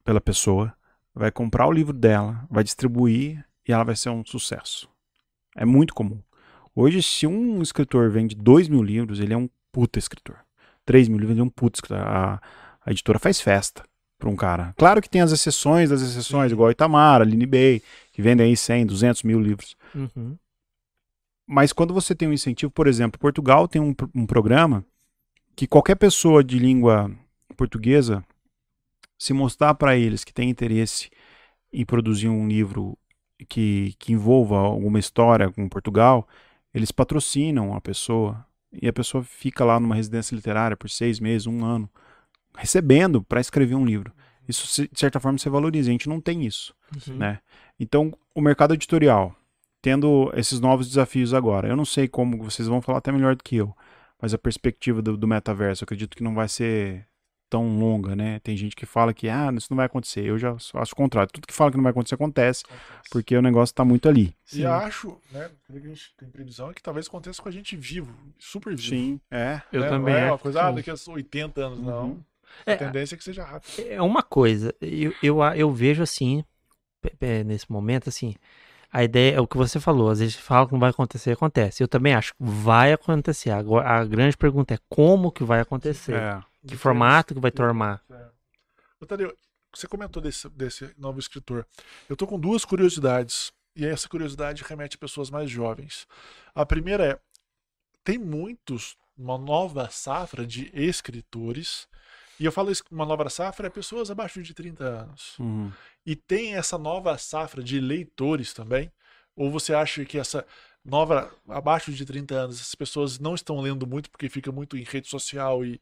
pela pessoa, vai comprar o livro dela, vai distribuir e ela vai ser um sucesso. É muito comum. Hoje, se um escritor vende dois mil livros, ele é um puta escritor. 3 mil livros, ele é um puta escritor. A, a editora faz festa para um cara. Claro que tem as exceções das exceções, igual a Itamar, a Line Bay, que vendem aí 100, 200 mil livros. Uhum. Mas quando você tem um incentivo, por exemplo, Portugal tem um, um programa que qualquer pessoa de língua portuguesa, se mostrar para eles que tem interesse em produzir um livro que, que envolva alguma história com Portugal, eles patrocinam a pessoa e a pessoa fica lá numa residência literária por seis meses, um ano, recebendo para escrever um livro. Isso, de certa forma, você valoriza. A gente não tem isso. Uhum. Né? Então, o mercado editorial, tendo esses novos desafios agora, eu não sei como, vocês vão falar até melhor do que eu, mas a perspectiva do, do metaverso, eu acredito que não vai ser tão longa, né? Tem gente que fala que ah, isso não vai acontecer. Eu já acho o contrário. Tudo que fala que não vai acontecer acontece, acontece. porque o negócio está muito ali. E acho, né, que a gente tem previsão é que talvez aconteça com a gente vivo, super vivo. Sim, é. Eu é, também. Não é uma coisa, ah, daqui a 80 anos, uhum. não. A é, tendência é que seja rápido. É uma coisa, eu, eu, eu vejo assim, nesse momento, assim, a ideia é o que você falou. Às vezes fala que não vai acontecer, acontece. Eu também acho que vai acontecer. Agora, a grande pergunta é como que vai acontecer? É. Que formato que vai tomar? É. Tadeu, você comentou desse, desse novo escritor. Eu tô com duas curiosidades. E essa curiosidade remete a pessoas mais jovens. A primeira é: tem muitos, uma nova safra de escritores. E eu falo isso, uma nova safra é pessoas abaixo de 30 anos. Uhum. E tem essa nova safra de leitores também? Ou você acha que essa nova, abaixo de 30 anos, essas pessoas não estão lendo muito porque fica muito em rede social e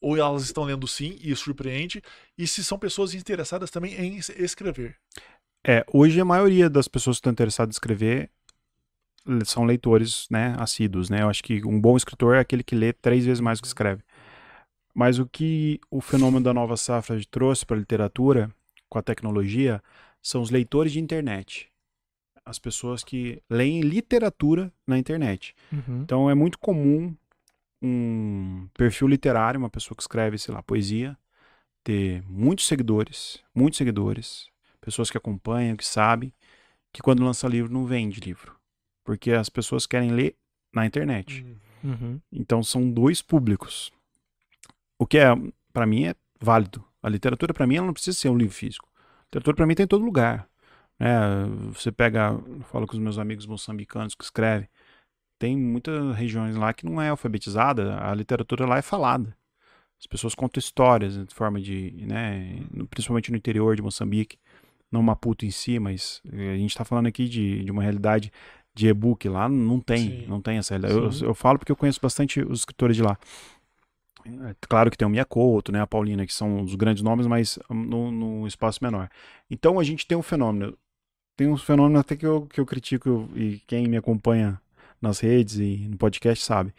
ou elas estão lendo sim e surpreende, e se são pessoas interessadas também em escrever. É, hoje a maioria das pessoas que estão interessadas em escrever são leitores, né, assíduos, né? Eu acho que um bom escritor é aquele que lê três vezes mais do que escreve. Mas o que o fenômeno da nova safra trouxe para a literatura, com a tecnologia, são os leitores de internet. As pessoas que leem literatura na internet. Uhum. Então é muito comum um perfil literário, uma pessoa que escreve, sei lá, poesia, ter muitos seguidores, muitos seguidores, pessoas que acompanham, que sabem, que quando lança livro não vende livro. Porque as pessoas querem ler na internet. Uhum. Então são dois públicos. O que é, para mim, é válido. A literatura, para mim, ela não precisa ser um livro físico. A literatura, para mim, tem em todo lugar. É, você pega, falo com os meus amigos moçambicanos que escrevem, tem muitas regiões lá que não é alfabetizada, a literatura lá é falada. As pessoas contam histórias de forma de, né, principalmente no interior de Moçambique, não Maputo em si, mas eh, a gente está falando aqui de, de uma realidade de e-book lá, não tem, Sim. não tem essa realidade. Eu, eu, falo porque eu conheço bastante os escritores de lá. É, claro que tem o Miyakoto, né, a Paulina, que são os grandes nomes, mas no, no espaço menor. Então a gente tem um fenômeno, tem um fenômeno até que eu, que eu critico, e quem me acompanha nas redes e no podcast sabe.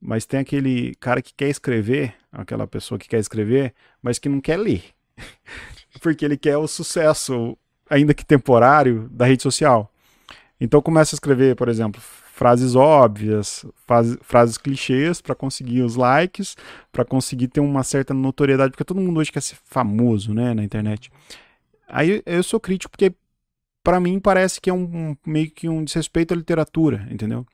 Mas tem aquele cara que quer escrever, aquela pessoa que quer escrever, mas que não quer ler. [laughs] Porque ele quer o sucesso, ainda que temporário, da rede social. Então começa a escrever, por exemplo, frases óbvias, frases, frases clichês para conseguir os likes, para conseguir ter uma certa notoriedade, porque todo mundo hoje quer ser famoso, né, na internet. Aí eu sou crítico porque para mim parece que é um, um, meio que um desrespeito à literatura, entendeu?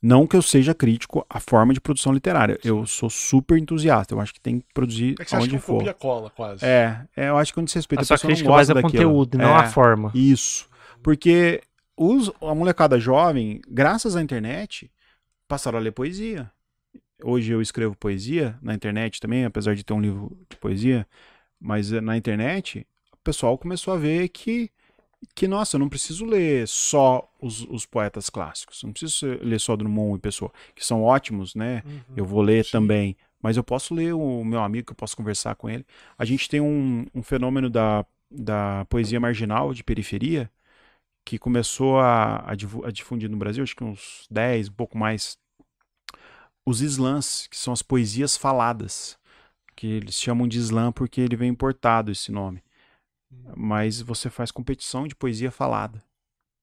Não que eu seja crítico à forma de produção literária. Eu sou super entusiasta. Eu acho que tem que produzir é que você onde acha que for. Copia cola, quase. É, é, eu acho que quando se respeita a, a sua crítica mais é conteúdo, não é, a forma. Isso. Porque os, a molecada jovem, graças à internet, passaram a ler poesia. Hoje eu escrevo poesia na internet também, apesar de ter um livro de poesia, mas eh, na internet o pessoal começou a ver que que, nossa, eu não preciso ler só os, os poetas clássicos, não preciso ler só Drummond e Pessoa, que são ótimos, né? Uhum, eu vou ler sim. também, mas eu posso ler o meu amigo, que eu posso conversar com ele. A gente tem um, um fenômeno da, da poesia marginal de periferia, que começou a, a, difundir no Brasil, acho que uns 10, um pouco mais, os slams, que são as poesias faladas, que eles chamam de slam porque ele vem importado esse nome mas você faz competição de poesia falada.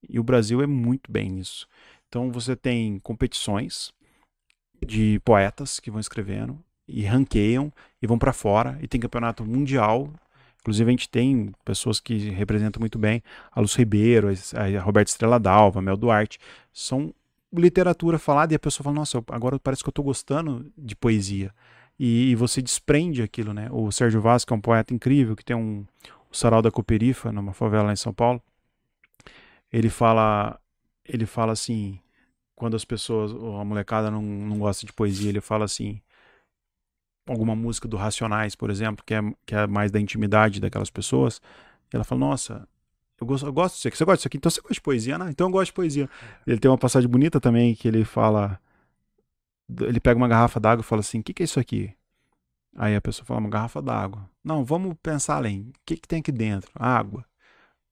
E o Brasil é muito bem nisso. Então você tem competições de poetas que vão escrevendo e ranqueiam e vão para fora e tem campeonato mundial. Inclusive a gente tem pessoas que representam muito bem, a Luz Ribeiro, a Roberta Estrela Dalva, a Mel Duarte, são literatura falada e a pessoa fala: "Nossa, agora parece que eu estou gostando de poesia". E, e, você desprende aquilo, né? O Sérgio Vaz, que é um poeta incrível, que tem um, o Sarau da Coperifa, numa favela lá em São Paulo, ele fala, ele fala assim, quando as pessoas, a molecada não, não gosta de poesia, ele fala assim, alguma música do Racionais, por exemplo, que é, que é mais da intimidade daquelas pessoas, ela fala, nossa, eu gosto, eu gosto disso aqui, você gosta disso aqui? Então você gosta de poesia? Não, então eu gosto de poesia. Ele tem uma passagem bonita também, que ele fala, ele pega uma garrafa d'água e fala assim, o que, que é isso aqui? Aí a pessoa fala, uma garrafa d'água. Não, vamos pensar além. O que, que tem aqui dentro? Água.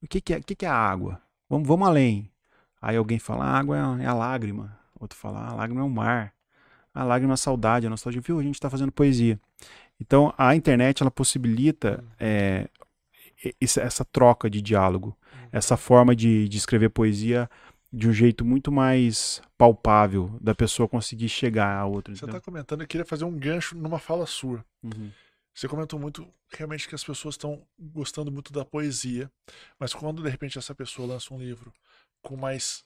O que, que, é, o que, que é água? Vamos, vamos além. Aí alguém fala, a água é, é a lágrima. Outro fala, a lágrima é o mar. A lágrima a saudade, a nostalgia. Viu? A gente está fazendo poesia. Então, a internet, ela possibilita é, essa troca de diálogo. Essa forma de, de escrever poesia de um jeito muito mais palpável da pessoa conseguir chegar a outra. Você está comentando, eu queria fazer um gancho numa fala sua. Uhum. Você comentou muito realmente que as pessoas estão gostando muito da poesia, mas quando de repente essa pessoa lança um livro com mais.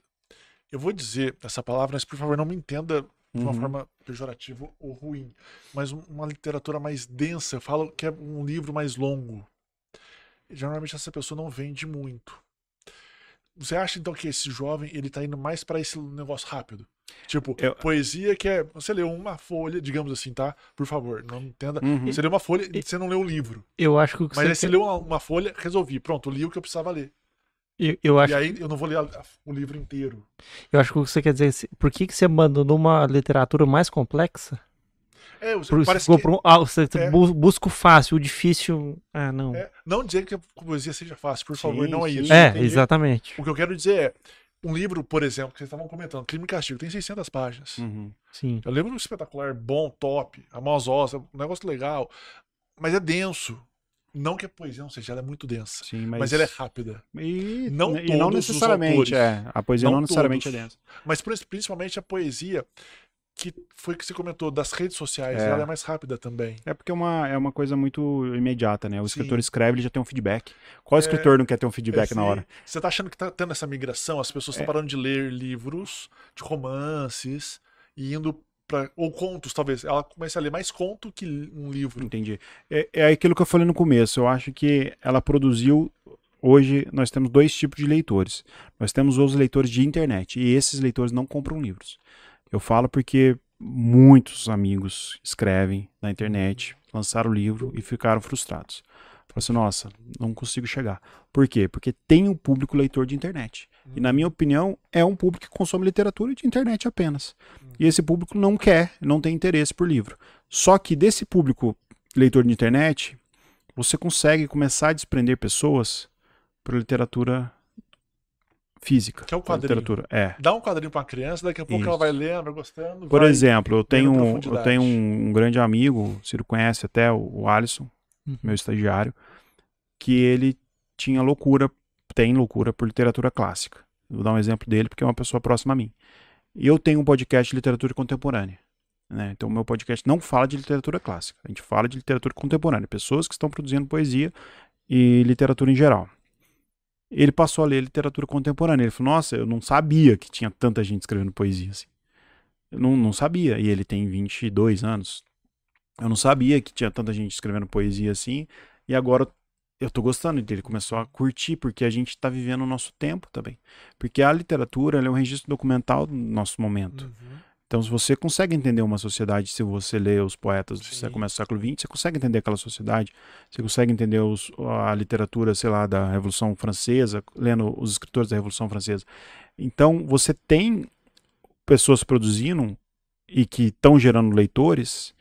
Eu vou dizer essa palavra, mas por favor não me entenda de uma uhum. forma pejorativa ou ruim, mas uma literatura mais densa. Eu falo que é um livro mais longo. Geralmente essa pessoa não vende muito. Você acha então que esse jovem ele tá indo mais para esse negócio rápido? Tipo, eu... poesia que é. Você leu uma folha, digamos assim, tá? Por favor, não entenda. Uhum. Você leu uma folha e você não leu um livro. Eu acho que. Mas você, aí você leu uma, uma, folha, resolvi. Pronto, li o que eu precisava ler. Eu, eu acho... E aí eu não vou ler o livro inteiro. Eu acho que o que você quer dizer é. Por que, que você abandonou uma literatura mais complexa? É, você, parece que... ah, você é. busca o fácil, o difícil. Ah, não. É, não dizer que a poesia seja fácil, por sim, favor, não é isso. É, entender? exatamente. O que eu quero dizer é um livro, por exemplo, que vocês estavam comentando, Crime e Castigo, tem 600 páginas. Uhum. Sim. Eu lembro de um espetacular, bom, top, Oz, um negócio legal, mas é denso. Não que a poesia não seja, ela é muito densa. Sim, mas... mas ela é rápida. E não, e não necessariamente, é. A poesia não, não necessariamente todos. é densa. Mas principalmente a poesia, que foi que você comentou das redes sociais, é. ela é mais rápida também. É porque é uma, é uma coisa muito imediata, né? O Sim. escritor escreve, ele já tem um feedback. Qual é, escritor não quer ter um feedback é, na hora? Você tá achando que tá tendo essa migração? As pessoas estão é. parando de ler livros, de romances, e indo para ou contos, talvez. Ela começa a ler mais conto que um livro. Entendi. É, é aquilo que eu falei no começo. Eu acho que ela produziu Hoje nós temos dois tipos de leitores. Nós temos os leitores de internet e esses leitores não compram livros. Eu falo porque muitos amigos escrevem na internet, lançaram o livro e ficaram frustrados. Falaram assim, nossa, não consigo chegar. Por quê? Porque tem um público leitor de internet. E na minha opinião, é um público que consome literatura de internet apenas. E esse público não quer, não tem interesse por livro. Só que desse público leitor de internet, você consegue começar a desprender pessoas para literatura física. Que é o quadrinho. Literatura. É. Dá um quadrinho para uma criança, daqui a pouco Isso. ela vai lendo, vai gostando. Por vai exemplo, eu tenho, eu tenho um, grande amigo, o Ciro conhece até, o Alisson, uhum. meu estagiário, que ele tinha loucura, tem loucura por literatura clássica. Vou dar um exemplo dele porque é uma pessoa próxima a mim. Eu tenho um podcast de literatura contemporânea. Né? Então, o meu podcast não fala de literatura clássica. A gente fala de literatura contemporânea. Pessoas que estão produzindo poesia e literatura em geral ele passou a ler literatura contemporânea. Ele falou: Nossa, eu não sabia que tinha tanta gente escrevendo poesia assim. Eu não, não sabia. E ele tem 22 anos. Eu não sabia que tinha tanta gente escrevendo poesia assim. E agora eu tô gostando dele. Começou a curtir, porque a gente está vivendo o nosso tempo também. Porque a literatura é um registro documental do nosso momento. Uhum. Então, se você consegue entender uma sociedade, se você lê os poetas do século do século XX, você consegue entender aquela sociedade, você consegue entender os, a literatura, sei lá, da Revolução Francesa, lendo os escritores da Revolução Francesa. Então, você tem pessoas produzindo e que estão gerando leitores,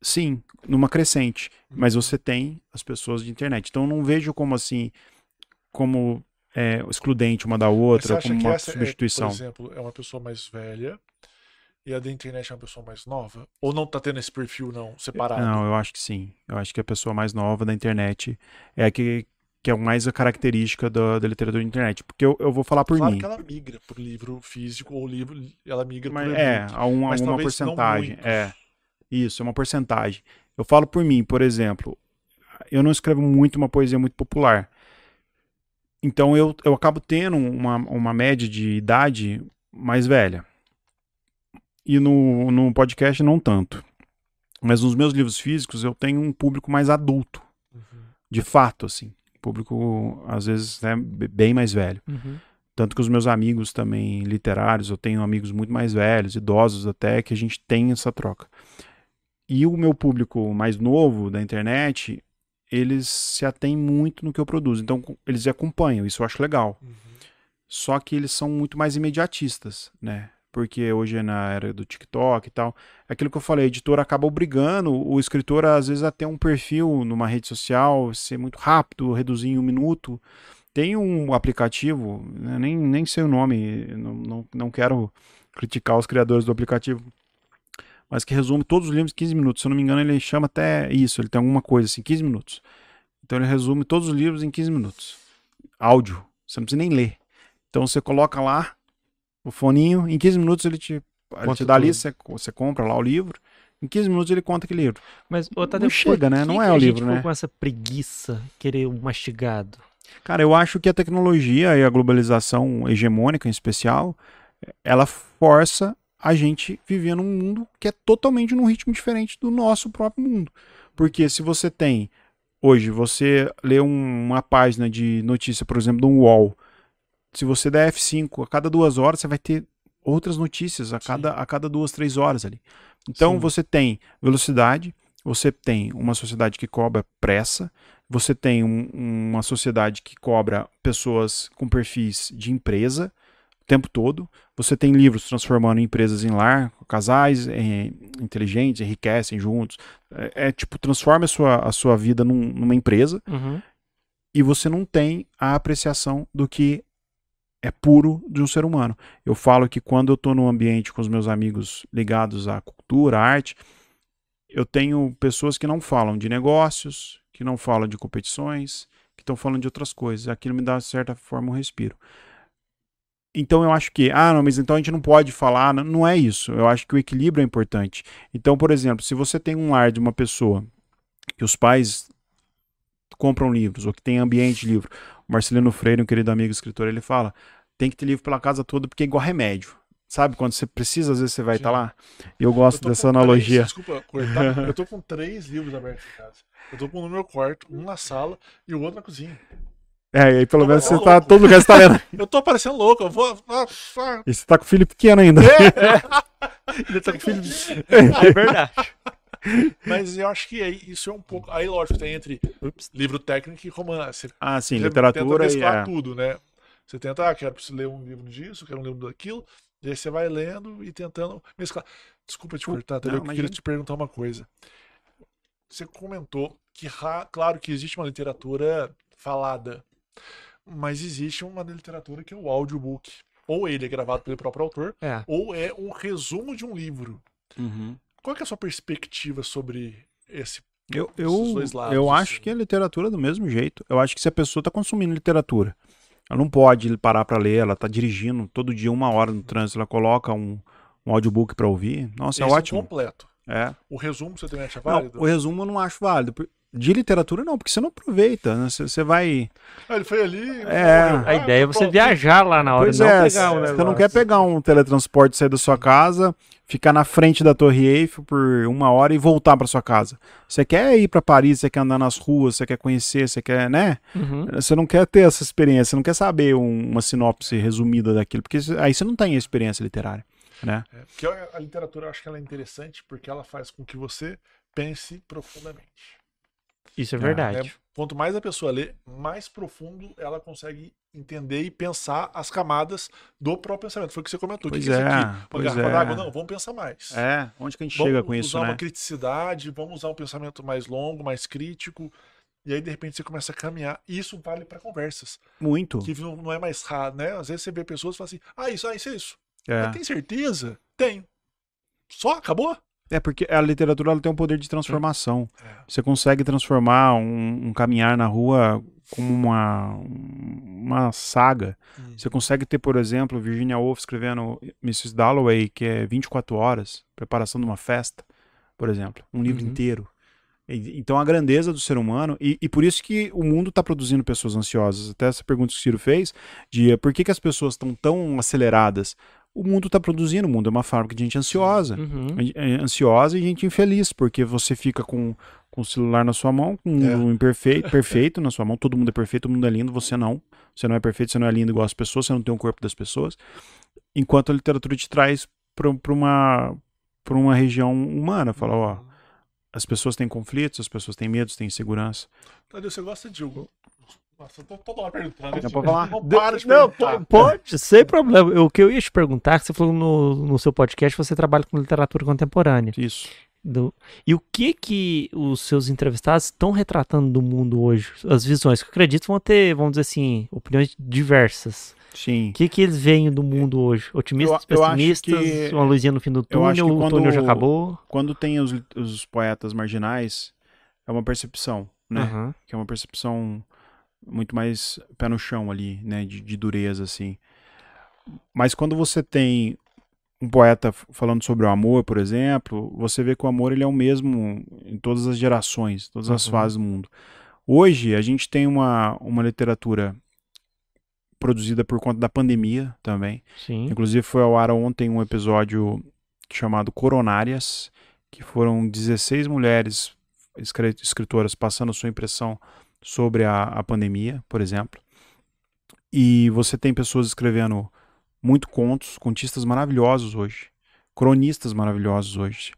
sim, numa crescente, mas uhum. você tem as pessoas de internet. Então, eu não vejo como assim, como é, excludente uma da outra, como uma substituição. É, por exemplo, é uma pessoa mais velha e a da internet é uma pessoa mais nova? Ou não tá tendo esse perfil, não, separado? Não, eu acho que sim. Eu acho que a pessoa mais nova da internet é a que, que é mais a característica da, da literatura da internet. Porque eu, eu vou falar por claro mim. Claro que ela migra pro livro físico ou livro, ela migra mas, pro É, a um, mas uma porcentagem. É, isso, é uma porcentagem. Eu falo por mim, por exemplo, eu não escrevo muito uma poesia muito popular. Então eu, eu acabo tendo uma, uma média de idade mais velha e no, no podcast não tanto. Mas nos meus livros físicos eu tenho um público mais adulto. Uhum. De fato, assim. Público, às vezes, né, bem mais velho. Uhum. Tanto que os meus amigos também literários, eu tenho amigos muito mais velhos, idosos até, que a gente tem essa troca. E o meu público mais novo da internet, eles se atêm muito no que eu produzo. Então, eles acompanham, isso eu acho legal. Uhum. Só que eles são muito mais imediatistas, né? porque hoje é na era do TikTok e tal. Aquilo que eu falei, a editora acaba obrigando o escritor, às vezes, a ter um perfil numa rede social, ser muito rápido, reduzir em um minuto. Tem um aplicativo, né, nem, nem sei o nome, não, não, não quero criticar os criadores do aplicativo, mas que resume todos os livros em 15 minutos. Se eu não me engano, ele chama até isso, ele tem alguma coisa assim, 15 minutos. Então ele resume todos os livros em 15 minutos. Áudio, você não precisa nem ler. Então você coloca lá, o foninho, em 15 minutos ele te, ele te dá ali, você, você compra lá o livro Em 15 minutos ele conta aquele livro. Mas, ô, Tadeu, não chega, né? Não é o livro, né? com essa preguiça, querer o um mastigado? Cara, eu acho que a tecnologia e a globalização hegemônica, em especial, ela força a gente viver num mundo que é totalmente num ritmo diferente do nosso próprio mundo. Porque se você tem, hoje, você lê um, uma página de notícia, por exemplo, do UOL, se você der F5 a cada duas horas, você vai ter outras notícias a cada, a cada duas, três horas ali. Então Sim. você tem velocidade, você tem uma sociedade que cobra pressa, você tem um, uma sociedade que cobra pessoas com perfis de empresa tempo todo, você tem livros transformando empresas em lar, casais é, inteligentes, enriquecem juntos, é, é, tipo, transforma a sua, a sua vida num, numa empresa, uhum. e você não tem a apreciação do que é puro de um ser humano. Eu falo que quando eu estou num ambiente com os meus amigos ligados à cultura, à arte, eu tenho pessoas que não falam de negócios, que não falam de competições, que estão falando de outras coisas. Aquilo me dá, de certa forma, um respiro. Então eu acho que, ah, não, mas então a gente não pode falar, não é isso. Eu acho que o equilíbrio é importante. Então, por exemplo, se você tem um lar de uma pessoa que os pais compram livros ou que tem ambiente de livro, Marcelino Freire, um querido amigo escritor, ele fala: tem que ter livro pela casa toda porque é igual remédio. Sabe, quando você precisa, às vezes você vai estar tá lá. E eu gosto eu dessa analogia. Três, desculpa cortar. [laughs] eu tô com três livros abertos em casa. Eu tô com um no meu quarto, um na sala e o outro na cozinha. É, e aí pelo menos você tá. Todo lugar você tá lendo. [laughs] eu tô parecendo louco, eu vou. E você tá com o filho pequeno ainda. É, é. [laughs] Ainda tá com o filho. É verdade. Mas eu acho que aí, isso é um pouco. Aí, lógico, tem entre Ups. livro técnico e romance. Ah, sim, literatura. Tenta mesclar e, é. tudo, né? Você tenta, ah, quero ler um livro disso, quero um livro daquilo. E aí você vai lendo e tentando mesclar. Desculpa te cortar, tá? eu queria te perguntar uma coisa. Você comentou que, claro, que existe uma literatura falada, mas existe uma literatura que é o audiobook. Ou ele é gravado pelo próprio autor, é. ou é um resumo de um livro. Uhum. Qual é a sua perspectiva sobre esse eu, eu, lados, eu acho assim? que a literatura é do mesmo jeito. Eu acho que se a pessoa está consumindo literatura, ela não pode parar para ler, ela está dirigindo todo dia uma hora no trânsito, ela coloca um, um audiobook para ouvir. Nossa, é Esse é ótimo. completo. É. O resumo você também acha válido? Não, o resumo eu não acho válido. De literatura, não, porque você não aproveita, né? Você, você vai. Ah, ele foi ali. É. A ideia é você viajar lá na hora, pois não é, pegar um Você não quer pegar um teletransporte, sair da sua casa, ficar na frente da Torre Eiffel por uma hora e voltar para sua casa. Você quer ir para Paris, você quer andar nas ruas, você quer conhecer, você quer, né? Uhum. Você não quer ter essa experiência, você não quer saber um, uma sinopse resumida daquilo, porque aí você não tem a experiência literária, né? É, porque a literatura eu acho que ela é interessante porque ela faz com que você pense profundamente. Isso é verdade. É, quanto mais a pessoa lê, mais profundo ela consegue entender e pensar as camadas do próprio pensamento. Foi o que você comentou. Pois que é, é aqui? Uma garrafa é. d'água? Não, vamos pensar mais. É, onde que a gente vamos chega com isso, Vamos usar uma criticidade, vamos usar um pensamento mais longo, mais crítico. E aí, de repente, você começa a caminhar. E isso vale para conversas. Muito. Que não é mais raro, né? Às vezes você vê pessoas e fala assim, ah, isso, ah, isso é isso. É. tem certeza? Tenho. Só? Acabou? É porque a literatura ela tem um poder de transformação. É. Você consegue transformar um, um, caminhar na rua como uma, uma saga. Hum. Você consegue ter, por exemplo, Virginia Woolf escrevendo Mrs. Dalloway, que é 24 horas, preparação de uma festa, por exemplo. Um livro uhum. inteiro. Então a grandeza do ser humano, e, e por isso que o mundo está produzindo pessoas ansiosas. Até essa pergunta que o Ciro fez, de por que, que as pessoas estão tão aceleradas? O mundo está produzindo, o mundo é uma fábrica de gente ansiosa. Uhum. É ansiosa e gente infeliz, porque você fica com, com o celular na sua mão, com é. um imperfeito, perfeito na sua mão, todo mundo é perfeito, todo mundo é lindo, você não. Você não é perfeito, você não é lindo igual as pessoas, você não tem o corpo das pessoas. Enquanto a literatura te traz para uma, uma região humana, fala, ó, uhum. as pessoas têm conflitos, as pessoas têm medos, têm insegurança. Tadeu, você gosta de nossa, eu tô toda hora perguntando. Não, [laughs] pode falar? Não para de não, pode, sem problema. O que eu ia te perguntar, que você falou no, no seu podcast, você trabalha com literatura contemporânea. Isso. Do, e o que que os seus entrevistados estão retratando do mundo hoje? As visões, que eu acredito vão ter, vamos dizer assim, opiniões diversas. Sim. O que que eles veem do mundo hoje? Otimistas, eu, eu pessimistas, que, uma luzinha no fim do túnel, quando, o túnel já acabou? Quando tem os, os poetas marginais, é uma percepção, né? Uhum. Que é uma percepção muito mais pé no chão ali, né, de, de dureza assim. Mas quando você tem um poeta falando sobre o amor, por exemplo, você vê que o amor ele é o mesmo em todas as gerações, todas as uhum. fases do mundo. Hoje a gente tem uma, uma literatura produzida por conta da pandemia também. Sim. Inclusive foi ao ar ontem um episódio chamado Coronárias, que foram 16 mulheres escritoras passando sua impressão sobre a, a pandemia, por exemplo. E você tem pessoas escrevendo muito contos, contistas maravilhosos hoje, cronistas maravilhosos hoje,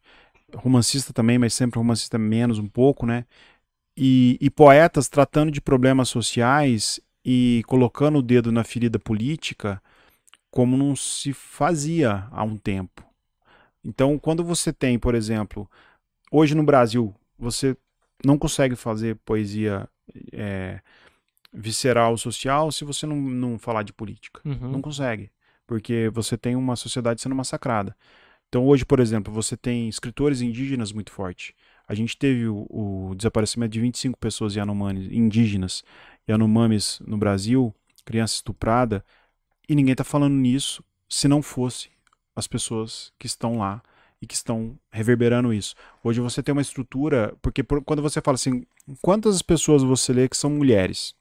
romancista também, mas sempre romancista menos um pouco, né? E, e poetas tratando de problemas sociais e colocando o dedo na ferida política como não se fazia há um tempo. Então, quando você tem, por exemplo, hoje no Brasil, você não consegue fazer poesia é, visceral social se você não, não falar de política. Uhum. Não consegue. Porque você tem uma sociedade sendo massacrada. Então, hoje, por exemplo, você tem escritores indígenas muito forte. A gente teve o, o desaparecimento de 25 pessoas Yanomamis, indígenas Yanomamis no Brasil, criança estuprada, e ninguém está falando nisso se não fosse as pessoas que estão lá e que estão reverberando isso. Hoje você tem uma estrutura, porque por, quando você fala assim, quantas pessoas você lê que são mulheres?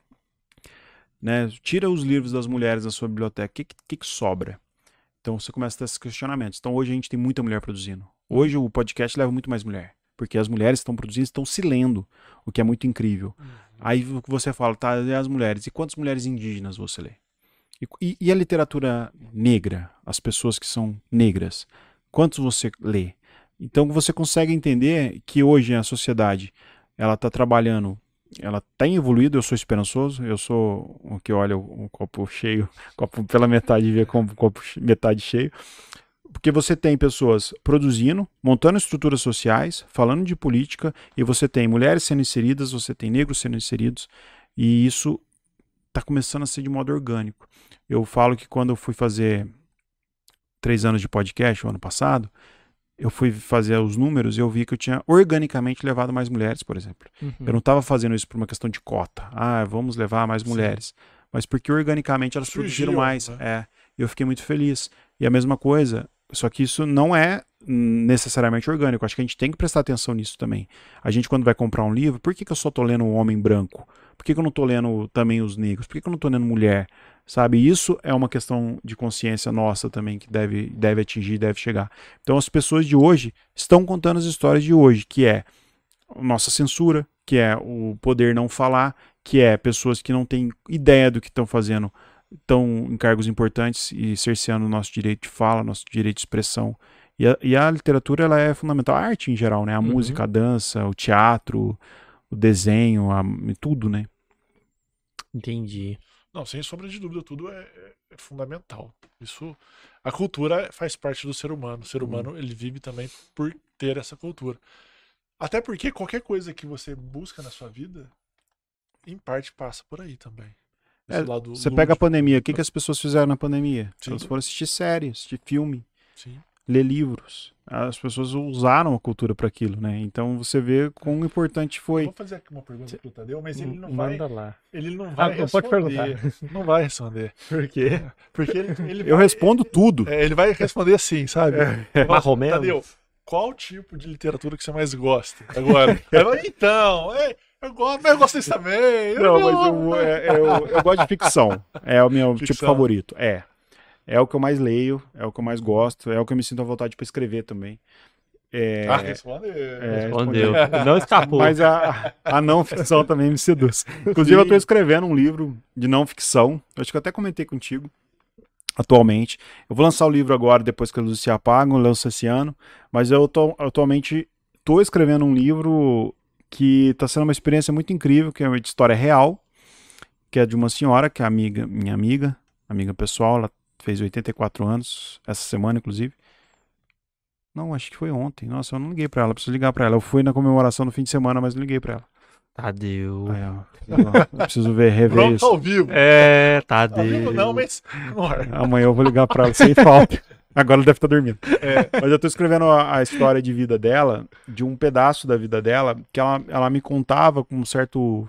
Né? Tira os livros das mulheres da sua biblioteca, o que, que, que, sobra? Então você começa a ter esses questionamentos. Então hoje a gente tem muita mulher produzindo. Hoje o podcast leva muito mais mulher, porque as mulheres estão produzindo, estão se lendo, o que é muito incrível. Uhum. Aí você fala, tá, e as mulheres? E quantas mulheres indígenas você lê? E, e, a literatura negra, as pessoas que são negras, quantos você lê? Então você consegue entender que hoje a sociedade ela está trabalhando, ela tem evoluído. Eu sou esperançoso, eu sou o que olha o, copo cheio, [laughs] copo pela metade vê como copo metade cheio, porque você tem pessoas produzindo, montando estruturas sociais, falando de política, e você tem mulheres sendo inseridas, você tem negros sendo inseridos, e isso está começando a ser de modo orgânico. Eu falo que quando eu fui fazer três anos de podcast, o ano passado, eu fui fazer os números e eu vi que eu tinha organicamente levado mais mulheres, por exemplo. Uhum. Eu não estava fazendo isso por uma questão de cota. Ah, vamos levar mais Sim. mulheres. Mas porque organicamente elas Surgiu, produziram mais. Né? É, eu fiquei muito feliz. E a mesma coisa, só que isso não é necessariamente orgânico. Acho que a gente tem que prestar atenção nisso também. A gente, quando vai comprar um livro, por que, que eu só estou lendo um homem branco? Por que, que eu não estou lendo também os negros? Por que, que eu não estou lendo mulher? Sabe? Isso é uma questão de consciência nossa também que deve, deve atingir, deve chegar. Então, as pessoas de hoje estão contando as histórias de hoje, que é nossa censura, que é o poder não falar, que é pessoas que não têm ideia do que estão fazendo estão em cargos importantes e cerceando o nosso direito de fala, nosso direito de expressão. E a, e a literatura ela é fundamental, a arte em geral, né? A uhum. música, a dança, o teatro, o desenho, a, tudo, né? Entendi. Não, sem sombra de dúvida, tudo é, é, é fundamental. Isso, a cultura faz parte do ser humano. O ser uhum. humano ele vive também por ter essa cultura. Até porque qualquer coisa que você busca na sua vida, em parte passa por aí também. É, você pega a pandemia, o que, que as pessoas fizeram na pandemia? Sim. Elas foram assistir séries, assistir filme, Sim. ler livros. As pessoas usaram a cultura para aquilo, né? Então você vê quão importante foi. Eu vou fazer aqui uma pergunta pro Tadeu, mas ele não Manda vai. lá. Ele não vai ah, responder. Pode perguntar. Não vai responder. Por quê? Porque ele, ele Eu vai, respondo tudo. É, ele vai responder assim, sabe? É. Marromeno. Tadeu, qual tipo de literatura que você mais gosta? Agora. [laughs] então, é. Eu gosto, eu gosto disso também. Eu não, mas eu, é, eu, eu, gosto de ficção. É o meu tipo ficção. tipo favorito. É. É o que eu mais leio, é o que eu mais gosto, é o que eu me sinto à vontade para escrever também. É, ah, respondeu. É, respondeu. Não escapou. Mas a, a não ficção também me seduz. Inclusive, Sim. eu estou escrevendo um livro de não ficção. Acho que eu até comentei contigo atualmente. Eu vou lançar o livro agora, depois que a luzes se apagam, eu lanço esse ano. Mas eu tô, atualmente estou escrevendo um livro que está sendo uma experiência muito incrível, que é uma história real, que é de uma senhora, que é amiga, minha amiga, amiga pessoal, ela fez 84 anos, essa semana, inclusive. Não, acho que foi ontem. Nossa, eu não liguei para ela, preciso ligar para ela. Eu fui na comemoração no fim de semana, mas não liguei para ela. Tadeu. Aí, ó, preciso ver, rever Pronto, isso. ao vivo. É, Tadeu. Ao vivo não, mas... Amanhã eu vou ligar para ela sem falta. Agora ela deve estar tá dormindo. É. Mas eu estou escrevendo a, a, história de vida dela, de um pedaço da vida dela, que ela, ela me contava com um certo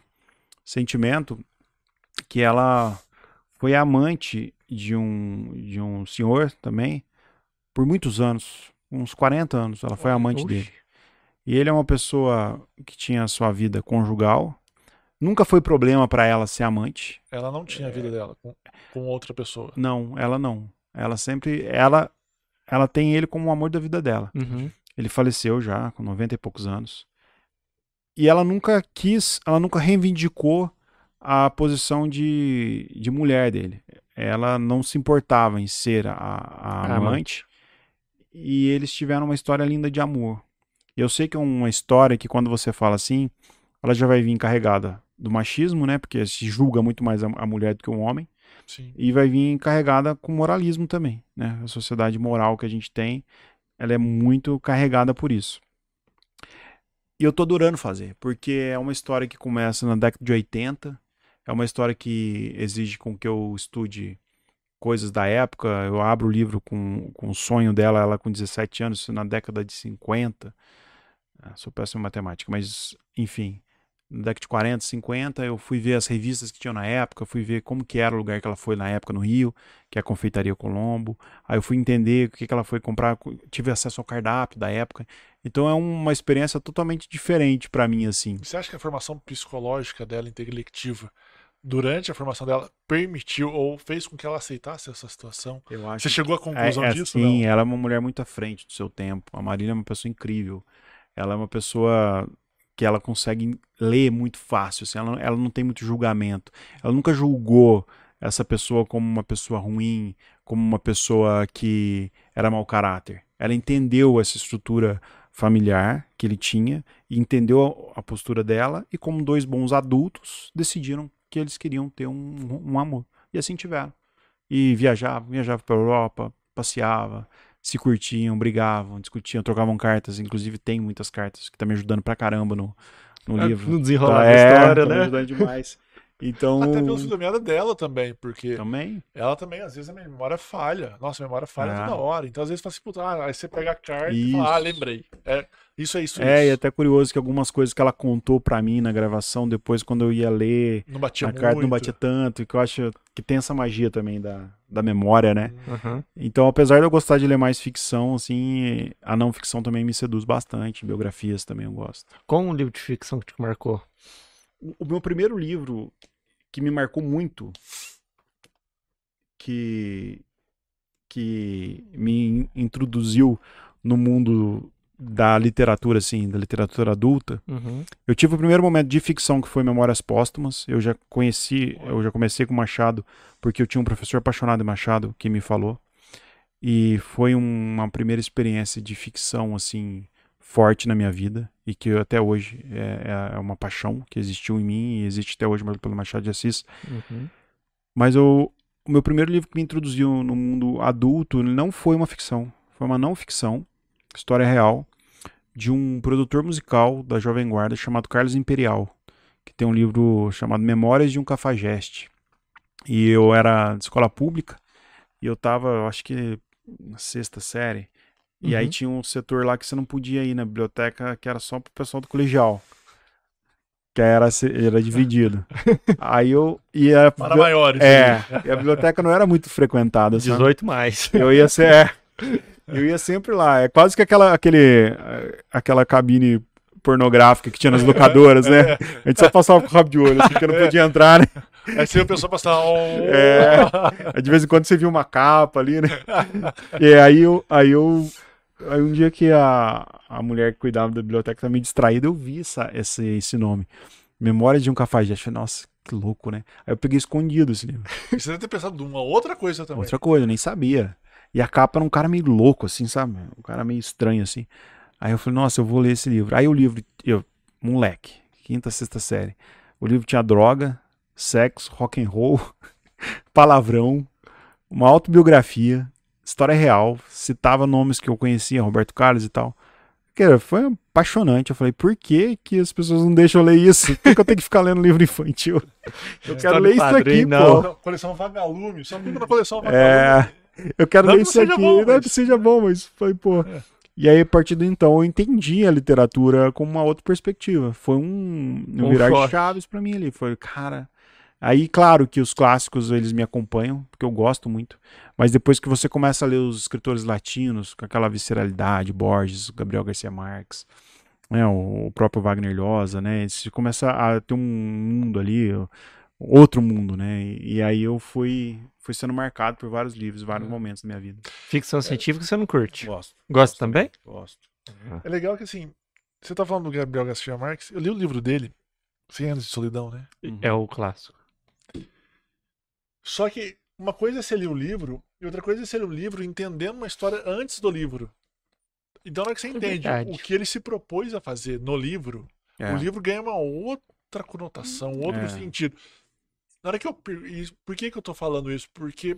sentimento que ela foi amante de um, de um senhor também por muitos anos, uns 40 anos, ela foi amante Oxi. dele. E ele é uma pessoa que tinha sua vida conjugal. Nunca foi problema para ela ser amante. Ela não tinha a vida dela com, com outra pessoa. Não, ela não. Ela sempre. Ela, ela tem ele como o amor da vida dela. Uhum. Ele faleceu já, com 90 e poucos anos. E ela nunca quis, ela nunca reivindicou a posição de, de mulher dele. Ela não se importava em ser a, a amante. E eles tiveram uma história linda de amor. Eu sei que é uma história que quando você fala assim, ela já vai vir carregada do machismo, né? Porque se julga muito mais a, a mulher do que o um homem. Sim. E vai vir carregada com moralismo também, né? A sociedade moral que a gente tem, ela é muito carregada por isso. E eu tô adorando fazer, porque é uma história que começa na década de 80, é uma história que exige com que eu estude coisas da época. Eu abro o livro com, com o sonho dela, ela com 17 anos, na década de 50. Ah, sou péssimo em matemática, mas enfim, década de 40, 50, eu fui ver as revistas que tinham na época, fui ver como que era o lugar que ela foi na época no Rio, que é a Confeitaria Colombo. Aí eu fui entender o que, que ela foi comprar, tive acesso ao cardápio da época. Então é uma experiência totalmente diferente para mim assim. Você acha que a formação psicológica dela intelectiva durante a formação dela permitiu ou fez com que ela aceitasse essa situação? Eu acho Você chegou à conclusão é, é, disso? Sim, ela é uma mulher muito à frente do seu tempo. A Marília é uma pessoa incrível. Ela é uma pessoa que ela consegue ler muito fácil, assim, ela, ela não tem muito julgamento. Ela nunca julgou essa pessoa como uma pessoa ruim, como uma pessoa que era mau caráter. Ela entendeu essa estrutura familiar que ele tinha entendeu a, postura dela e como dois bons adultos decidiram que eles queriam ter um, um amor. E assim tiveram. E viajavam, viajavam para Europa, passeava, se curtiam, brigavam, discutiam, trocavam cartas. Inclusive, tem muitas cartas que tá me ajudando pra caramba no, no é, livro. No desenrolar tá, da é, história, tá né? ajudando demais. [laughs] Então... Até pelo filho dela também, porque também? ela também, às vezes, a memória falha. Nossa, a memória falha ah. toda hora. Então, às vezes, fala assim, puta, ah, aí você pega a carta isso. e fala, ah, lembrei. É, isso é isso. É, isso. e até curioso que algumas coisas que ela contou para mim na gravação, depois, quando eu ia ler, não batia a carta muito. não batia tanto, que eu acho que tem essa magia também da, da memória, né? Uhum. Então, apesar de eu gostar de ler mais ficção, assim, a não ficção também me seduz bastante, biografias também eu gosto. Qual um livro de ficção que te marcou? O meu primeiro livro que me marcou muito, que, que me introduziu no mundo da literatura, assim, da literatura adulta. Uhum. Eu tive o primeiro momento de ficção que foi Memórias Póstumas. Eu já conheci, eu já comecei com Machado porque eu tinha um professor apaixonado em Machado que me falou. E foi uma primeira experiência de ficção, assim, forte na minha vida e que até hoje é, é, uma paixão que existiu em mim e existe até hoje pelo Machado de Assis. Uhum. Mas eu, o meu primeiro livro que me introduziu no mundo adulto não foi uma ficção, foi uma não ficção, história real, de um produtor musical da Jovem Guarda chamado Carlos Imperial, que tem um livro chamado Memórias de um Cafajeste. E eu era de escola pública e eu tava, acho que na sexta série, e uhum. aí tinha um setor lá que você não podia ir na biblioteca, que era só pro pessoal do colegial. Que era, era dividido. [laughs] aí eu ia. Para maiores. É. E a biblioteca não era muito frequentada. 18 mais. Eu ia ser. É, eu ia sempre lá. É quase que aquela, aquele, aquela cabine pornográfica que tinha nas locadoras, né? [laughs] A gente só passava com o rabo de olho, assim, porque não podia entrar, né? Aí você viu a pessoa passar um... É, de vez em quando você viu uma capa ali, né? [laughs] E aí eu, aí eu Aí um dia que a, a mulher que cuidava da biblioteca estava meio distraída, eu vi essa, esse, esse nome. Memória de um cafajeste. Falei, nossa, que louco, né? Aí eu peguei escondido esse livro. [laughs] Você deve ter pensado numa outra coisa também. Outra coisa, eu nem sabia. E a capa era um cara meio louco, assim, sabe? Um cara meio estranho, assim. Aí eu falei, nossa, eu vou ler esse livro. Aí o livro, eu, moleque, quinta, sexta série. O livro tinha droga, sexo, rock and roll, [laughs] palavrão, uma autobiografia, história real, citava nomes que eu conhecia, Roberto Carlos e tal. Cara, foi apaixonante. Eu falei, por que, que as pessoas não deixam eu ler isso? Por que eu tenho que ficar lendo livro infantil? [laughs] Eu quero ler isso aqui, não. pô. Coleção Vagalume, só fica na coleção Vagalume. É, eu quero não ler isso aqui. Bom, não mas... que seja bom, mas foi, pô. É. E aí, a partir de então, eu entendi a literatura com uma outra perspectiva. Foi um, um virar de chaves para mim ali. Foi, cara, Aí, claro que os clássicos eles me acompanham, porque eu gosto muito, mas depois que você começa a ler os escritores latinos, com aquela visceralidade, Borges, Gabriel Garcia Marques, né, o próprio Wagner Llosa, né, você começa a ter um mundo ali, outro mundo, né, e aí eu fui, fui sendo marcado por vários livros, vários uhum. momentos da minha vida. Ficção científica você não curte? Gosto. Gosta também? Gosto. É legal que assim, você tá falando do Gabriel Garcia Marques, eu li o livro dele, 100 anos de solidão, né? É o clássico. Só que uma coisa é você ler o livro e outra coisa é você ler o livro entendendo uma história antes do livro. Então, na hora que você é entende é o que ele se propôs a fazer no livro, é. o livro ganha uma outra conotação, outro é. sentido. Na hora que eu. Por que, que eu tô falando isso? Porque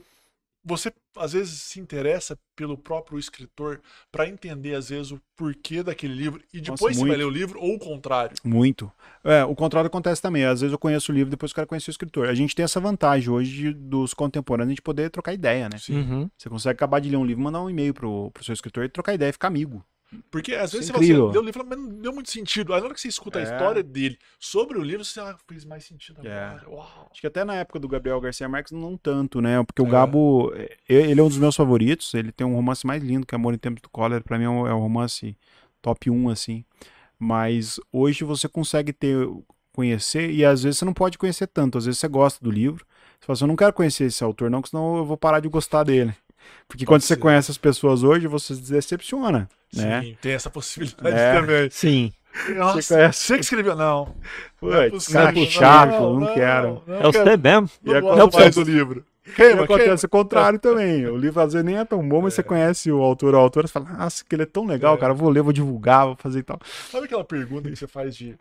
você às vezes se interessa pelo próprio escritor para entender às vezes o porquê daquele livro e depois Nossa, você vai ler o livro ou o contrário. Muito. É, o contrário acontece também. Às vezes eu conheço o livro depois eu quero conhecer o escritor. A gente tem essa vantagem hoje de, dos contemporâneos de poder trocar ideia, né? Uhum. Você consegue acabar de ler um livro, mandar um e-mail pro, pro seu escritor e trocar ideia e ficar amigo. Porque às vezes é você leu o livro mas não deu muito sentido. Aí na hora que você escuta é. a história dele sobre o livro, você ah, fez mais sentido é. agora. É. Acho que até na época do Gabriel Garcia Marques não tanto, né? Porque o é. Gabo, é, ele é um dos meus favoritos. Ele tem um romance mais lindo que Amor em Tempos do Cólera. Pra mim é um romance top 1, assim. Mas hoje você consegue ter, conhecer, e às vezes você não pode conhecer tanto. Às vezes você gosta do livro. Você fala assim, eu não quero conhecer esse autor, não, porque senão eu vou parar de gostar dele. Porque Pode quando ser. você conhece as pessoas hoje, você se decepciona. Né? Sim, tem essa possibilidade é. também. Sim. Nossa, você, conhece... você que escreveu? Não. Putz, é cara chato, não, não, não quero. Não, é você mesmo. Não, não é do livro. Queima, acontece o contrário também. O livro às vezes nem é tão bom, mas é. você conhece o autor ou a autora, você fala, nossa, que ele é tão legal, é. cara, vou ler, vou divulgar, vou fazer e tal. Sabe aquela pergunta que você faz de.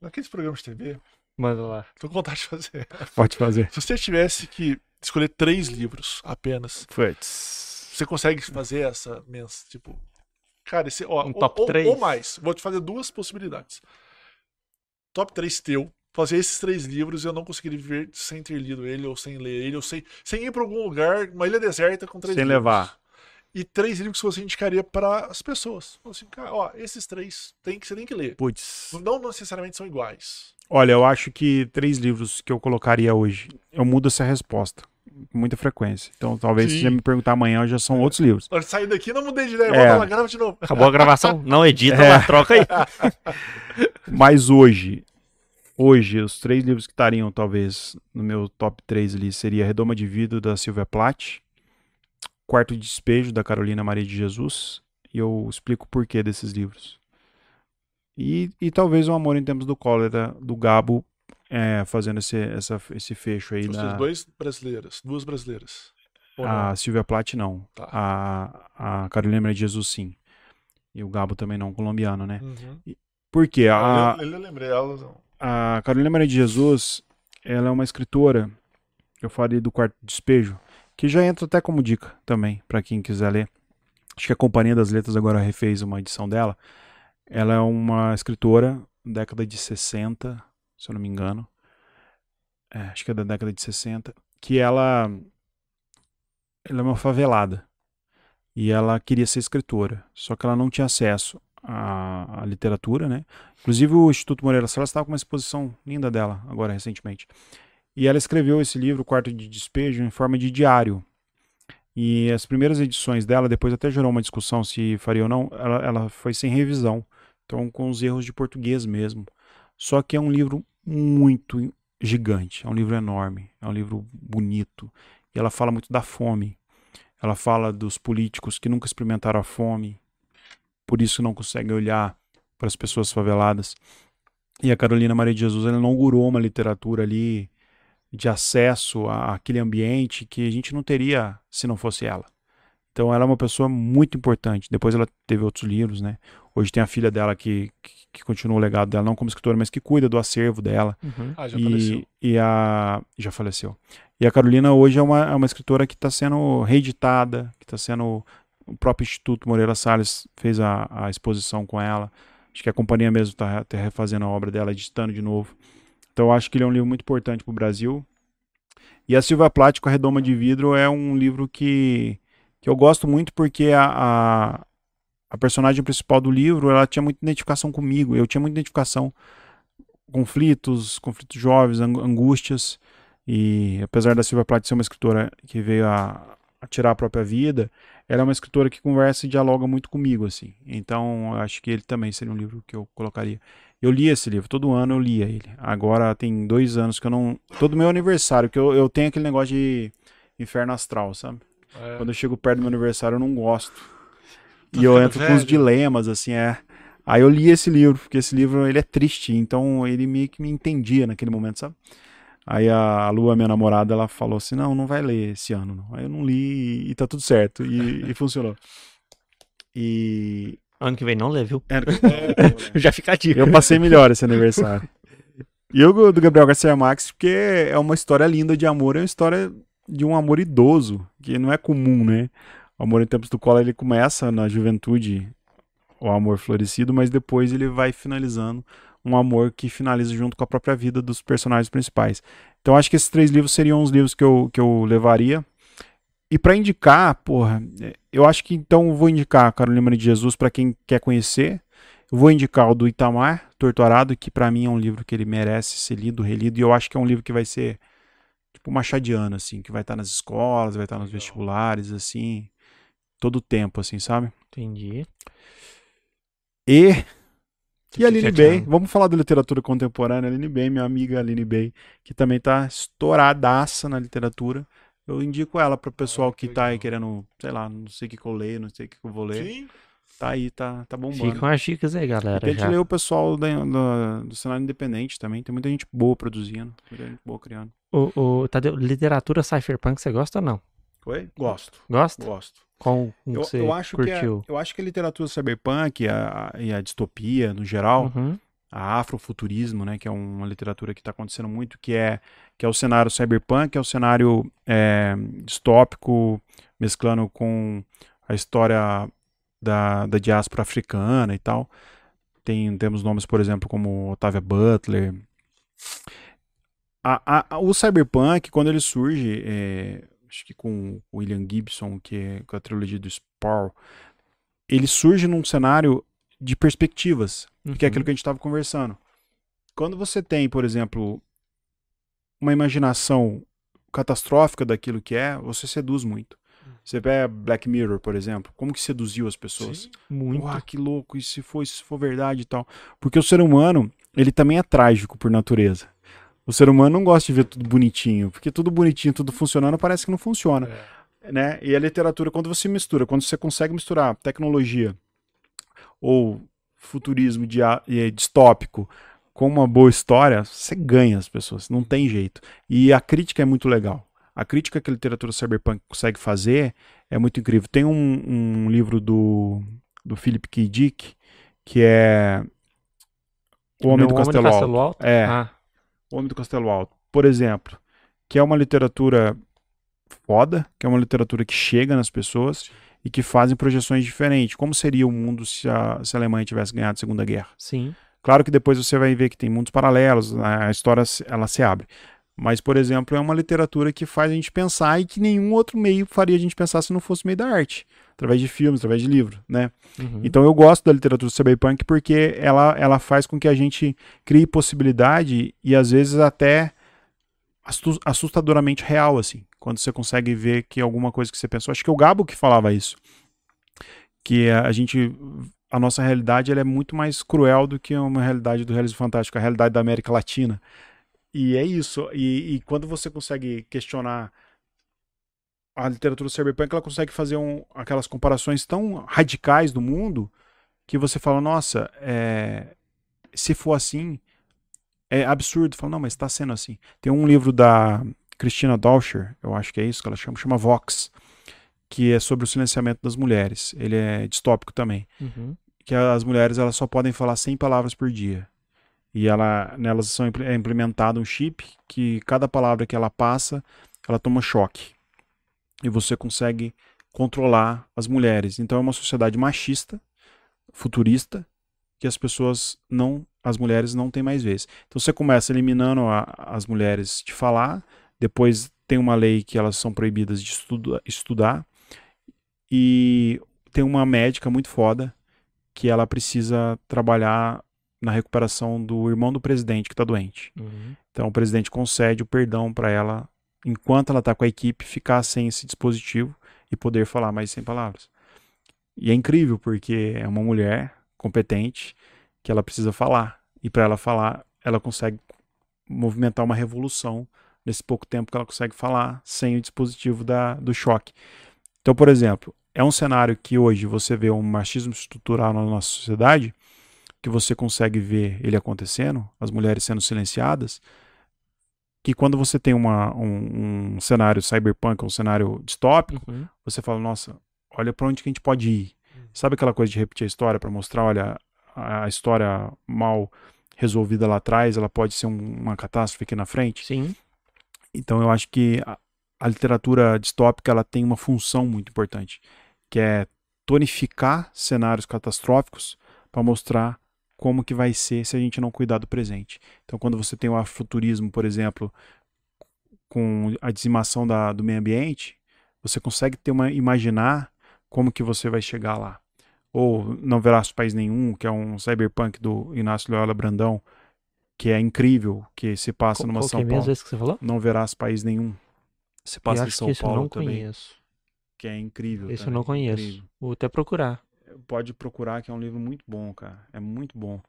Naqueles programas de TV? Manda lá. Tô com vontade de fazer. Pode fazer. Se você tivesse que escolher três livros apenas. Puts. Você consegue fazer essa mens, tipo, cara, esse, ó, um top ou, 3. ou mais. Vou te fazer duas possibilidades. Top 3 teu, fazer esses três livros eu não conseguiria viver sem ter lido ele, ou sem ler ele, ou sem, sem ir para algum lugar, uma ilha deserta com três sem livros. Sem levar. E três livros que você indicaria para as pessoas. Assim, cara, ó, esses três tem que, você tem que ler. Putz. Não necessariamente são iguais. Olha, eu acho que três livros que eu colocaria hoje, eu mudo essa resposta com muita frequência. Então, talvez Sim. se você me perguntar amanhã, já são outros livros. Quando sair daqui, não mudei de ideia. É. Volta lá, grava de novo. Acabou a gravação? [laughs] Não edita, é. troca aí. [laughs] Mas hoje, hoje, os três livros que estariam, talvez, no meu top 3 ali, seria Redoma de Vida, da Silvia Plath, Quarto de Despejo, da Carolina Maria de Jesus, e eu explico o porquê desses livros. E, e talvez O Amor em Tempos do Cólera, do Gabo, é, fazendo esse, essa, esse fecho aí. Os na... dois brasileiras, duas brasileiras. A Silvia Plath não. Tá. A, a Carolina Maria de Jesus sim. E o Gabo também não, colombiano, né? Uhum. Por quê? A, eu, eu lembrei ela. A Carolina Maria de Jesus, ela é uma escritora, eu falei do Quarto Despejo, que já entra até como dica também, para quem quiser ler. Acho que a Companhia das Letras agora refez uma edição dela. Ela é uma escritora, década de 60, se eu não me engano. É, acho que é da década de 60. Que ela. Ela é uma favelada. E ela queria ser escritora. Só que ela não tinha acesso à, à literatura, né? Inclusive o Instituto Moreira Salles estava com uma exposição linda dela, agora recentemente. E ela escreveu esse livro, Quarto de Despejo, em forma de diário. E as primeiras edições dela, depois até gerou uma discussão se faria ou não, ela, ela foi sem revisão. Então, com os erros de português mesmo. Só que é um livro muito gigante, é um livro enorme, é um livro bonito. E ela fala muito da fome. Ela fala dos políticos que nunca experimentaram a fome, por isso não conseguem olhar para as pessoas faveladas. E a Carolina Maria de Jesus ela inaugurou uma literatura ali de acesso àquele ambiente que a gente não teria se não fosse ela. Então ela é uma pessoa muito importante. Depois ela teve outros livros, né? Hoje tem a filha dela que, que, que continua o legado dela, não como escritora, mas que cuida do acervo dela. Uhum. Ah, já e, faleceu. E a, já faleceu. E a Carolina hoje é uma, é uma escritora que está sendo reeditada, que está sendo. O próprio Instituto Moreira Salles fez a, a exposição com ela. Acho que a companhia mesmo está tá refazendo a obra dela, editando de novo. Então eu acho que ele é um livro muito importante para o Brasil. E a Silvia Plath com a Redoma de Vidro é um livro que que eu gosto muito porque a, a, a, personagem principal do livro ela tinha muita identificação comigo, eu tinha muita identificação conflitos, conflitos jovens, angústias. E apesar da Silvia Plath ser uma escritora que veio a, a, tirar a própria vida, ela é uma escritora que conversa e dialoga muito comigo, assim. Então, acho que ele também seria um livro que eu colocaria. Eu li esse livro, todo ano eu lia ele. Agora tem dois anos que eu não. Todo meu aniversário, que eu, eu tenho aquele negócio de inferno astral, sabe? É. Quando eu chego perto do meu aniversário, eu não gosto. Tá e eu entro velho. com os dilemas, assim, é. Aí eu li esse livro, porque esse livro ele é triste, então ele meio que me entendia naquele momento, sabe? Aí a, Lua, minha namorada, ela falou assim: não, não vai ler esse ano. Não. Aí eu não li e, e tá tudo certo. E, e [laughs] funcionou. E. Ano que vem não lê, viu? É, [laughs] é, Já fica a dica. Eu passei melhor esse aniversário. E eu do Gabriel Garcia Marques, porque é uma história linda de amor, é uma história de um amor idoso, que não é comum, né? O amor em tempos do colo ele começa na juventude, o amor florescido, mas depois ele vai finalizando um amor que finaliza junto com a própria vida dos personagens principais. Então acho que esses três livros seriam os livros que eu, que eu levaria. E para indicar, porra, eu acho que então vou indicar Carolina de Jesus para quem quer conhecer. Eu vou indicar o do Itamar, Torturado, que para mim é um livro que ele merece ser lido, relido, e eu acho que é um livro que vai ser tipo machadiano, assim, que vai estar nas escolas, vai estar nos vestibulares, assim, todo o tempo, assim, sabe? Entendi. E. E a Aline Bay, vamos falar da literatura contemporânea. Aline Bay, minha amiga Aline Bay, que também tá estouradaça na literatura. Eu indico ela para o pessoal que, que tá aí querendo, sei lá, não sei o que, eu leio, não sei o que, eu vou ler. Sim. Tá aí, tá, tá bombando. Ficam as dicas aí, galera. Tente ler o pessoal da, da, do cenário independente também. Tem muita gente boa produzindo, muita gente boa criando. O, o, Tadeu, literatura cypherpunk, você gosta ou não? Oi? Gosto. Gosta? Gosto. Qual eu, você eu acho curtiu? Que a, eu acho que a literatura cyberpunk e a, e a distopia, no geral, uhum. a afrofuturismo, né, que é uma literatura que está acontecendo muito, que é, que é o cenário cyberpunk, é o cenário é, distópico, mesclando com a história da, da diáspora africana e tal. Tem, temos nomes, por exemplo, como Otávia Butler. A, a, o cyberpunk, quando ele surge, é, acho que com o William Gibson, que é com a trilogia do Spawn, ele surge num cenário de perspectivas, uhum. que é aquilo uhum. que a gente estava conversando. Quando você tem, por exemplo, uma imaginação catastrófica daquilo que é, você seduz muito. Você pega Black Mirror, por exemplo, como que seduziu as pessoas? Sim, muito. Uau, que louco, e se for, se for verdade e tal. Porque o ser humano, ele também é trágico por natureza. O ser humano não gosta de ver tudo bonitinho, porque tudo bonitinho, tudo funcionando, parece que não funciona. É. Né? E a literatura, quando você mistura, quando você consegue misturar tecnologia ou futurismo distópico com uma boa história, você ganha as pessoas, não tem jeito. E a crítica é muito legal. A crítica que a literatura cyberpunk consegue fazer é muito incrível. Tem um, um livro do, do Philip K. Dick, que é O Homem, do, Homem Castelo do Castelo Alto. É. Ah. O Homem do Castelo Alto, por exemplo, que é uma literatura foda, que é uma literatura que chega nas pessoas e que fazem projeções diferentes. Como seria o mundo se a, se a Alemanha tivesse ganhado a Segunda Guerra? Sim. Claro que depois você vai ver que tem mundos paralelos, a história ela se abre. Mas, por exemplo, é uma literatura que faz a gente pensar e que nenhum outro meio faria a gente pensar se não fosse meio da arte. Através de filmes, através de livro, né? Uhum. Então eu gosto da literatura cyberpunk porque ela, ela faz com que a gente crie possibilidade e às vezes até assustadoramente real, assim. Quando você consegue ver que alguma coisa que você pensou. Acho que é o Gabo que falava isso. Que a gente a nossa realidade ela é muito mais cruel do que uma realidade do realismo fantástico, a realidade da América Latina. E é isso. E, e, quando você consegue questionar a literatura cyberpunk, ela consegue fazer um, aquelas comparações tão radicais do mundo que você fala, nossa, é, se for assim, é absurdo. Fala, não, mas está sendo assim. Tem um livro da Christina Dauscher, eu acho que é isso que ela chama, chama Vox, que é sobre o silenciamento das mulheres. Ele é distópico também. Uhum. Que as mulheres elas só podem falar 100 palavras por dia. E ela, nelas são, é implementado um chip que cada palavra que ela passa, ela toma choque. E você consegue controlar as mulheres. Então é uma sociedade machista, futurista, que as pessoas não, as mulheres não têm mais vez. Então você começa eliminando a, as mulheres de falar, depois tem uma lei que elas são proibidas de estuda, estudar, e tem uma médica muito foda que ela precisa trabalhar na recuperação do irmão do presidente que está doente. Uhum. Então o presidente concede o perdão para ela, enquanto ela está com a equipe, ficar sem esse dispositivo e poder falar mais sem palavras. E é incrível porque é uma mulher competente que ela precisa falar. E para ela falar, ela consegue movimentar uma revolução nesse pouco tempo que ela consegue falar sem o dispositivo da, do choque. Então, por exemplo, é um cenário que hoje você vê um machismo estrutural na nossa sociedade, que você consegue ver ele acontecendo, as mulheres sendo silenciadas, que quando você tem uma, um, um cenário cyberpunk, um cenário distópico, uhum. você fala, nossa, olha para onde que a gente pode ir. Uhum. Sabe aquela coisa de repetir a história para mostrar, olha, a história mal resolvida lá atrás, ela pode ser um, uma catástrofe aqui na frente? Sim. Então eu acho que a, a literatura distópica ela tem uma função muito importante, que é tonificar cenários catastróficos para mostrar como que vai ser se a gente não cuidar do presente. Então, quando você tem o afrofuturismo, por exemplo, com a dizimação da, do meio ambiente, você consegue ter uma imaginar como que você vai chegar lá. Ou Não Verás País Nenhum, que é um cyberpunk do Inácio Loyola Brandão, que é incrível, que se passa qual, numa qual São que é Paulo. que você falou? Não Verás País Nenhum. Se passa em São Paulo eu não também. Conheço. Que é incrível. Esse também, eu não conheço. Vou até procurar pode procurar, que é um livro muito bom, cara. É muito bom.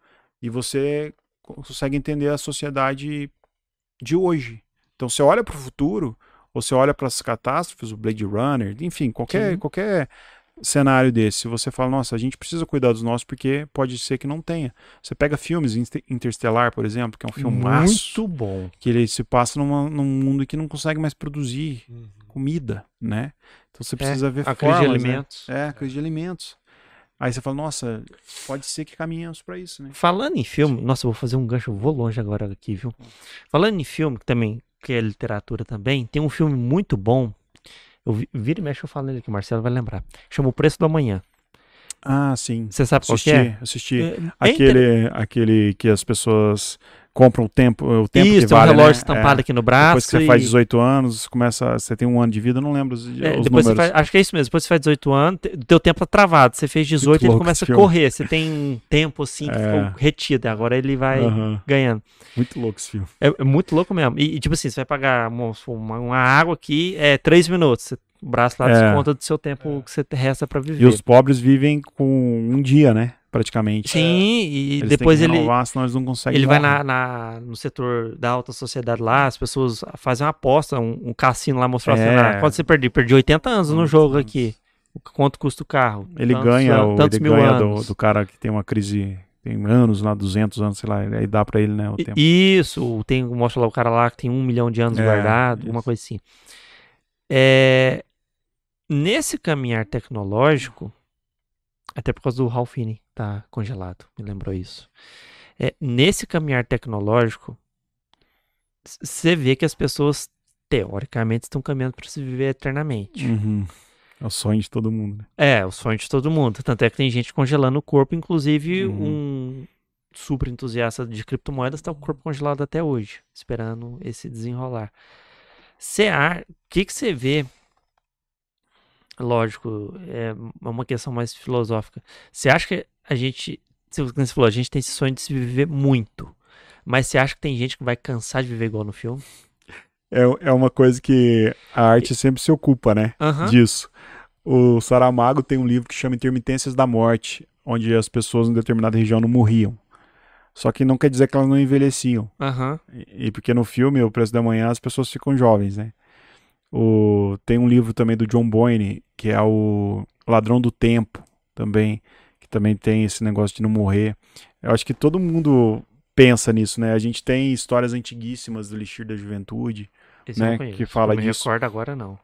E você consegue entender a sociedade de hoje. Então, você olha para o futuro, ou você olha para as catástrofes, o Blade Runner, enfim, qualquer, qualquer cenário desse, se você fala, nossa, a gente precisa cuidar dos nossos porque pode ser que não tenha. Você pega filmes, Interstellar, por exemplo, que é um filme muito bom, que ele se passa numa, num mundo que não consegue mais produzir uhum. comida, né? Então você é, precisa é, ver a formas, crise de né? alimentos. Né? É, a crise de alimentos. Aí você fala, nossa, pode ser que caminhamos para isso, né? Falando em filme, nossa, eu vou fazer um gancho, eu vou longe agora aqui, viu? Falando em filme, que também, que é literatura também, tem um filme muito bom. Eu vi, vira e mexe, eu falo nele que o Marcelo vai lembrar. Chama O Preço do Amanhã. Ah, sim. Você sabe assisti, qual é? Assisti. É, aquele, inter... aquele que as pessoas compram o tempo, o tempo Isso, que vale, um relógio né? estampado é, aqui no braço. Depois que você e... faz 18 anos, começa, você tem um ano de vida, não lembro os, é, os depois números. Faz, acho que é isso mesmo, depois você faz 18 anos, teu tempo tá travado, você fez 18 e ele começa a correr, você tem um tempo assim que é. ficou retido, agora ele vai ganhando. Muito louco esse filme. É, é, muito louco mesmo. E, e, tipo assim, você vai pagar uma, uma, água aqui, é 3 minutos, o braço lá é. desconta do seu tempo que você resta para viver. E os pobres vivem com um dia, né? Praticamente. Sim, e eles depois ele. Renovar, senão eles não conseguem. Ele vai na, na, no setor da alta sociedade lá, as pessoas fazem uma aposta, um, um cassino lá mostrou é. assim: ah, você perder, perdi 80 anos no jogo aqui. Quanto custa o carro? Ele tantos, ganha, o, ele ganha do, do, cara que tem uma crise. Tem anos lá, 200 anos, sei lá, aí dá pra ele, né, o tempo. Isso, tem, mostra lá o cara lá que tem um milhão de anos é, guardado, isso. uma coisa assim. É, nesse caminhar tecnológico, até por causa do Ralph Finney tá congelado, me lembrou isso. É, nesse caminhar tecnológico, você vê que as pessoas, teoricamente, estão caminhando para se viver eternamente. Uhum. É o sonho de todo mundo. Né? É, o sonho de todo mundo. Tanto é que tem gente congelando o corpo, inclusive uhum. um super entusiasta de criptomoedas está o corpo congelado até hoje, esperando esse desenrolar. O que, que você vê lógico, é uma questão mais filosófica. Você acha que a gente, você falou, a gente tem esse sonho de se viver muito, mas você acha que tem gente que vai cansar de viver igual no filme? É, é uma coisa que a arte sempre se ocupa, né? Uhum. Disso. O Saramago tem um livro que chama Intermitências da Morte, onde as pessoas em determinada região não morriam. Só que não quer dizer que elas não envelheciam. Uhum. E, e, porque no filme, O Preço da Manhã, as pessoas ficam jovens, né? O, tem um livro também do John Boyne, que é o Ladrão do Tempo, também, que também tem esse negócio de não morrer. Eu acho que todo mundo pensa nisso, né? A gente tem histórias antiguíssimas do Elixir da Juventude, Esse né? Que fala não disso. Me recordo agora não.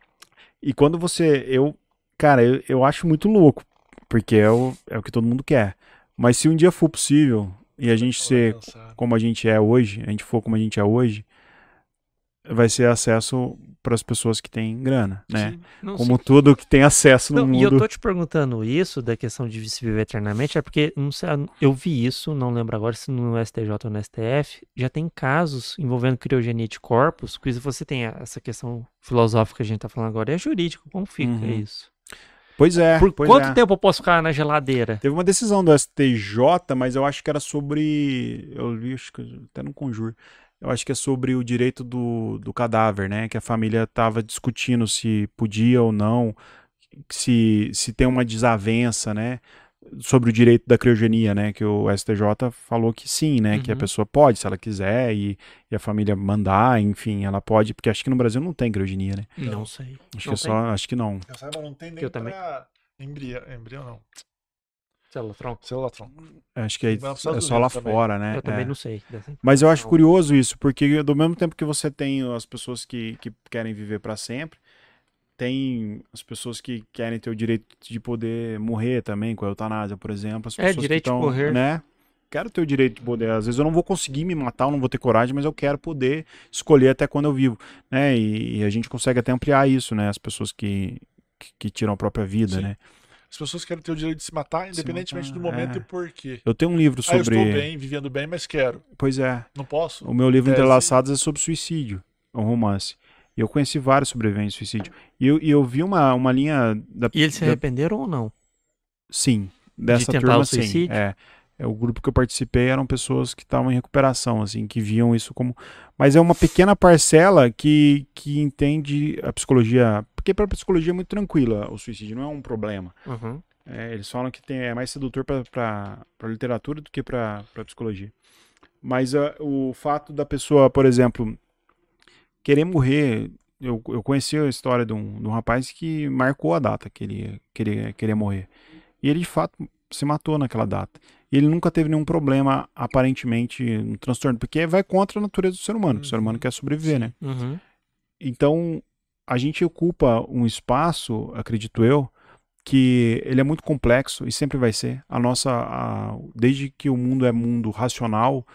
E quando você, eu, cara, eu, eu acho muito louco, porque é o, é o que todo mundo quer. Mas se um dia for possível e a gente ser como a gente é hoje, a gente for como a gente é hoje, vai ser acesso para as pessoas que têm grana, né? Não, Como sim. tudo que tem acesso no não, mundo. E eu tô te perguntando isso da questão de se viver eternamente, é porque não sei, eu vi isso, não lembro agora se no STJ ou no STF, já tem casos envolvendo criogenia de corpos, que você tem essa questão filosófica que a gente tá falando agora, é jurídico, como fica uhum. isso? Pois é. Por pois quanto é. tempo eu posso ficar na geladeira? Teve uma decisão do STJ, mas eu acho que era sobre. Eu li, acho que até no Conjur. Eu acho que é sobre o direito do, do cadáver, né? Que a família estava discutindo se podia ou não, se, se tem uma desavença, né? Sobre o direito da criogenia, né? Que o STJ falou que sim, né? Que a Uhum. pessoa pode, se ela quiser, e, e a família mandar, enfim, ela pode, porque acho que no Brasil não tem criogenia, né? Não sei. Acho Não que é só, acho que não. Eu saiba, não tem nem Eu também. pra embrião, embrião não, Célula tronco. celulatron. Acho que é, é só lá também. fora, né? Eu também É. não sei. Mas eu acho curioso isso, porque do mesmo tempo que você tem as pessoas que, que querem viver para sempre, tem as pessoas que querem ter o direito de poder morrer também, com a eutanásia, por exemplo. As É, pessoas que direito de tão, morrer. Né? Quero ter o direito de poder. Às vezes eu não vou conseguir me matar, eu não vou ter coragem, mas eu quero poder escolher até quando eu vivo. Né? E, e a gente consegue até ampliar isso, né? As pessoas que, que, que tiram a própria vida, Sim. né? As pessoas querem ter o direito de se matar, independentemente matar, do momento é. e porquê. Eu tenho um livro Ah, eu sobre. estou bem, vivendo bem, mas quero. Pois é. Não posso? O meu livro Tese. Entrelaçados é sobre suicídio, é um romance. E eu conheci vários sobreviventes de suicídio. E eu, e eu vi uma, uma linha da. E eles se da- arrependeram ou não? Sim, dessa tentar turma o sim. suicídio? É. É, o grupo que eu participei eram pessoas que estavam em recuperação, assim, que viam isso como. Mas é uma pequena parcela que, que entende a psicologia. Porque para a psicologia é muito tranquila o suicídio, não é um problema. Uhum. É, eles falam que tem, é mais sedutor para literatura do que para psicologia. Mas ah, o fato da pessoa, por exemplo, querer morrer. Eu, eu conheci a história de um, de um rapaz que marcou a data que ele ia- queria, queria morrer. E ele, de fato, se matou naquela data. E ele nunca teve nenhum problema, aparentemente, um transtorno, porque vai contra a natureza do ser humano. O ser humano quer sobreviver, né? Uhum. Então, a gente ocupa um espaço, acredito eu, que ele é muito complexo e sempre vai ser. A nossa, a- desde que o mundo é mundo racional,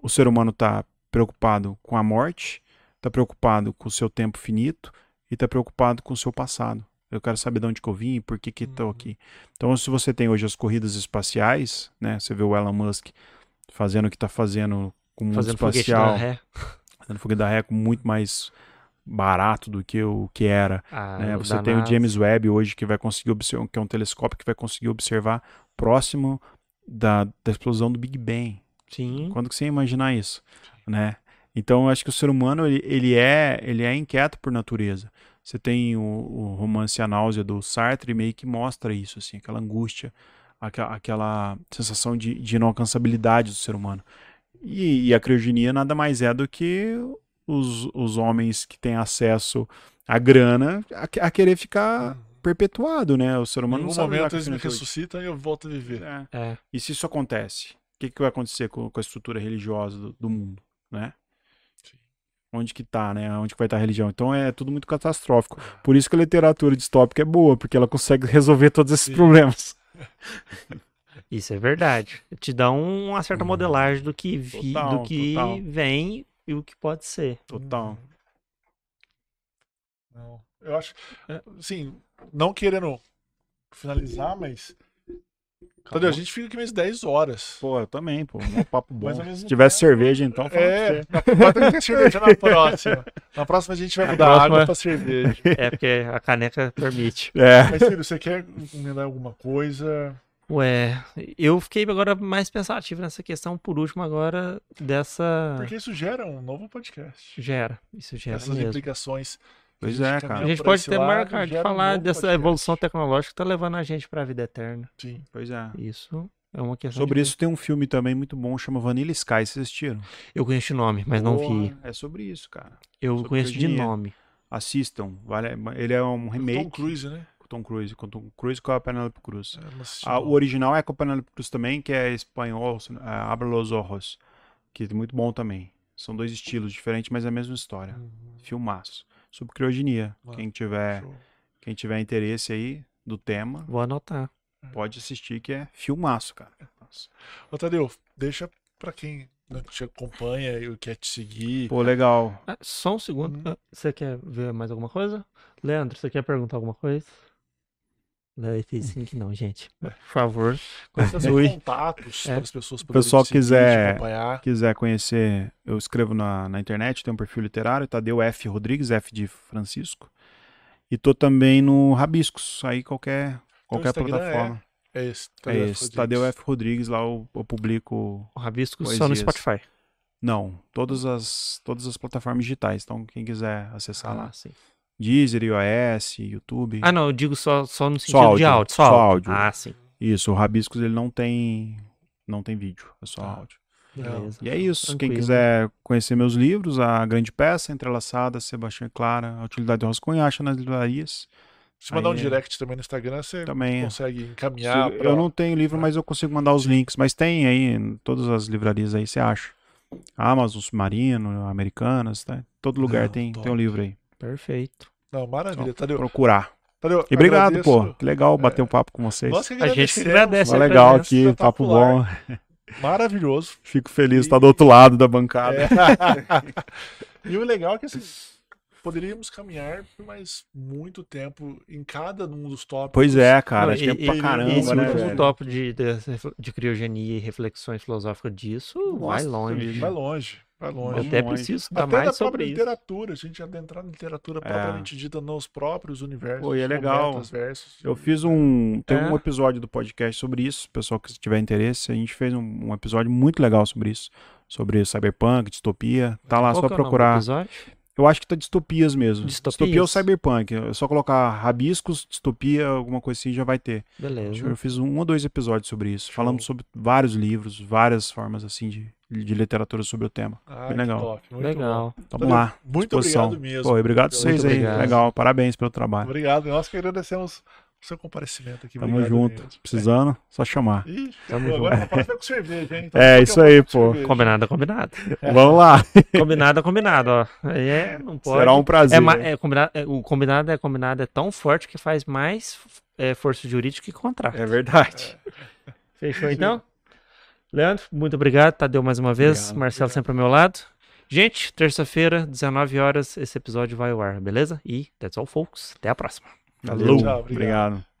o ser humano está preocupado com a morte, está preocupado com o seu tempo finito e está preocupado com o seu passado. Eu quero saber de onde que eu vim e por que que estou Uhum. aqui. Então, se você tem hoje as corridas espaciais, né? Você vê o Elon Musk fazendo o que está fazendo com o mundo Fazendo foguete espacial da ré. fazendo foguete da ré com muito mais barato do que o que era. Ah, né? o Você tem o NASA. James Webb hoje que vai conseguir observar, que é um telescópio que vai conseguir observar próximo da, da explosão do Big Bang. Sim. Quando que você ia imaginar isso, né? Então eu acho que o ser humano ele, ele é ele é inquieto por natureza. Você tem o, o romance A Náusea do Sartre meio que mostra isso assim, aquela angústia, aquela, aquela sensação de, de inalcançabilidade do ser humano. E, e a criogenia nada mais é do que os, os homens que têm acesso à grana a, a querer ficar perpetuado, né? O ser Em humano não algum sabe lidar momento eles me ressuscitam e eu volto a viver. É. É. E se isso acontece, o que, que vai acontecer com, com a estrutura religiosa do, do mundo, né? Onde que tá, né? Onde que vai estar a religião? Então é tudo muito catastrófico. Por isso que a literatura distópica é boa, porque ela consegue resolver todos esses problemas. [laughs] Isso é verdade. Te dá um- uma certa modelagem do que, vi, Total, do que total. vem e o que pode ser. Total. Não. Eu acho. Assim, não querendo finalizar, mas. Tadeu, a gente fica aqui mais 10 horas. Pô, eu também, pô. Um papo bom. Se tivesse tempo- cerveja, então, fala pra É, você. na- vai ter que ter cerveja na próxima. Na próxima a gente vai mudar próxima- água pra cerveja. [laughs] É porque a caneca permite. É. Mas, filho, você quer encomendar alguma coisa? Ué, eu fiquei agora mais pensativo nessa questão, por último, agora dessa. Porque isso gera um novo podcast. Gera. Isso gera Essas mesmo. implicações. Pois A é, cara. A gente pode até marcar de um falar novo dessa podcast. evolução tecnológica que tá levando a gente pra vida eterna. Sim. Pois é. Isso é uma questão. Sobre de- isso tem um filme também muito bom, chama Vanilla Sky, vocês assistiram? Eu conheço o nome, mas não vi. É sobre isso, cara. Eu sobre conheço de nome. Assistam. Vale, ele é um remake. Tom Cruise, né? com Tom Cruise, com Tom Cruise com a Penelope Cruz. Não assisti, Ah, o original é com a Penelope Cruz também, que é espanhol, é, Abra los Ojos, que é muito bom também. São dois estilos diferentes, mas é a mesma história. Uhum. Filmaço. Sobre criogenia. Ah, Quem tiver, Show. quem tiver interesse aí do tema, Vou anotar. pode assistir, que é filmaço, cara. Nossa. Ô, Tadeu, deixa pra quem não te acompanha e quer te seguir. Pô, legal. Ah, só um segundo. Ah, Você quer ver mais alguma coisa? Leandro, você quer perguntar alguma coisa? Leandro fez [laughs] sim que não, gente. Por favor, continue. [laughs] [laughs] contatos É. para as pessoas O pessoal quiser- acompanhar. quiser conhecer, eu escrevo na, na internet, tem um perfil literário, Tadeu F. Rodrigues, F de Francisco. E tô também no Rabiscos, aí qualquer, qualquer Instagram plataforma. É esse. É, Tadeu F. esse, Rodrigues. Tadeu F. Rodrigues, lá eu, eu publico. O Rabisco só no Poesias. Spotify. Não, todas as, todas as plataformas digitais. Então, quem quiser acessar lá. Ah, sim. Deezer, iOS, YouTube. Ah, não, eu digo só, só no sentido Só de áudio, áudio. Só, só áudio. áudio. Ah, sim. Isso, o Rabiscos ele não tem não tem vídeo, é só Ah. áudio. Beleza. E é isso. Quem Tranquilo. quiser conhecer meus livros, A Grande Peça, Entrelaçada, Sebastião e Clara, A Utilidade do Rascunho, acha nas livrarias. Se mandar um Aí é- direct também no Instagram, você Também é. consegue encaminhar. Se- pra- Eu não tenho livro, mas eu consigo mandar os links. Mas tem aí, em todas as livrarias aí, você acha. Amazon, Submarino, Americanas, tá? Todo lugar Não, tem, top. tem um livro aí. Perfeito. Não, maravilha. Tadeu, Procurar. Tadeu, E obrigado, agradeço. pô. Que legal bater um papo com vocês. Nossa, que A gente agradece a legal aqui, papo bom. [laughs] Maravilhoso. Fico feliz de estar do outro lado da bancada. É. [laughs] e o legal é que assim, poderíamos caminhar por mais muito tempo em cada um dos tópicos. Pois é, cara. Não, é tempo e- pra caramba, Esse né, velho? tópico de, de, de criogenia e reflexões filosóficas disso vai Nossa, longe. Vai longe. Vai longe. Eu até longe. preciso estudar Até da mais própria sobre isso. literatura, a gente adentrar na literatura É. propriamente dita nos próprios universos. Pô, e é legal. versos. Eu fiz um. Tem É. um episódio do podcast sobre isso. Pessoal que tiver interesse, a gente fez um, um episódio muito legal sobre isso. Sobre cyberpunk, distopia. Tá lá, Qual só é procurar. Eu acho que tá distopias mesmo. Distopias? Distopia ou cyberpunk. É só colocar rabiscos, distopia, alguma coisa assim já vai ter. Beleza. Eu fiz um ou dois episódios sobre isso. Falamos sobre vários livros, várias formas assim de, de literatura sobre o tema. Ah, Bem que legal. top, muito Legal. Tamo Tadeu, lá. Muito disposição. obrigado mesmo. Pô, obrigado vocês aí. obrigado. Legal. Parabéns pelo trabalho. Obrigado. Nós que agradecemos seu comparecimento aqui. Tamo Obrigado junto. mesmo. Precisando, só chamar. Ih, Tamo pô, junto. agora vai com cerveja, hein? Então, [laughs] É, isso aí, pô. cerveja. Combinado, é combinado. Vamos lá. [laughs] Combinado, é combinado, ó. Aí é, não pode. Será um prazer. É, é, combinado, é, o combinado é combinado é tão forte que faz mais é, força jurídica que contrato. É verdade. [laughs] Fechou então? Leandro, muito obrigado. Tadeu mais uma vez. Obrigado. Marcelo sempre ao meu lado. Gente, terça-feira, 19 horas, esse episódio vai ao ar, beleza? E that's all, folks. Até a próxima. Valeu. Tchau, obrigado. obrigado.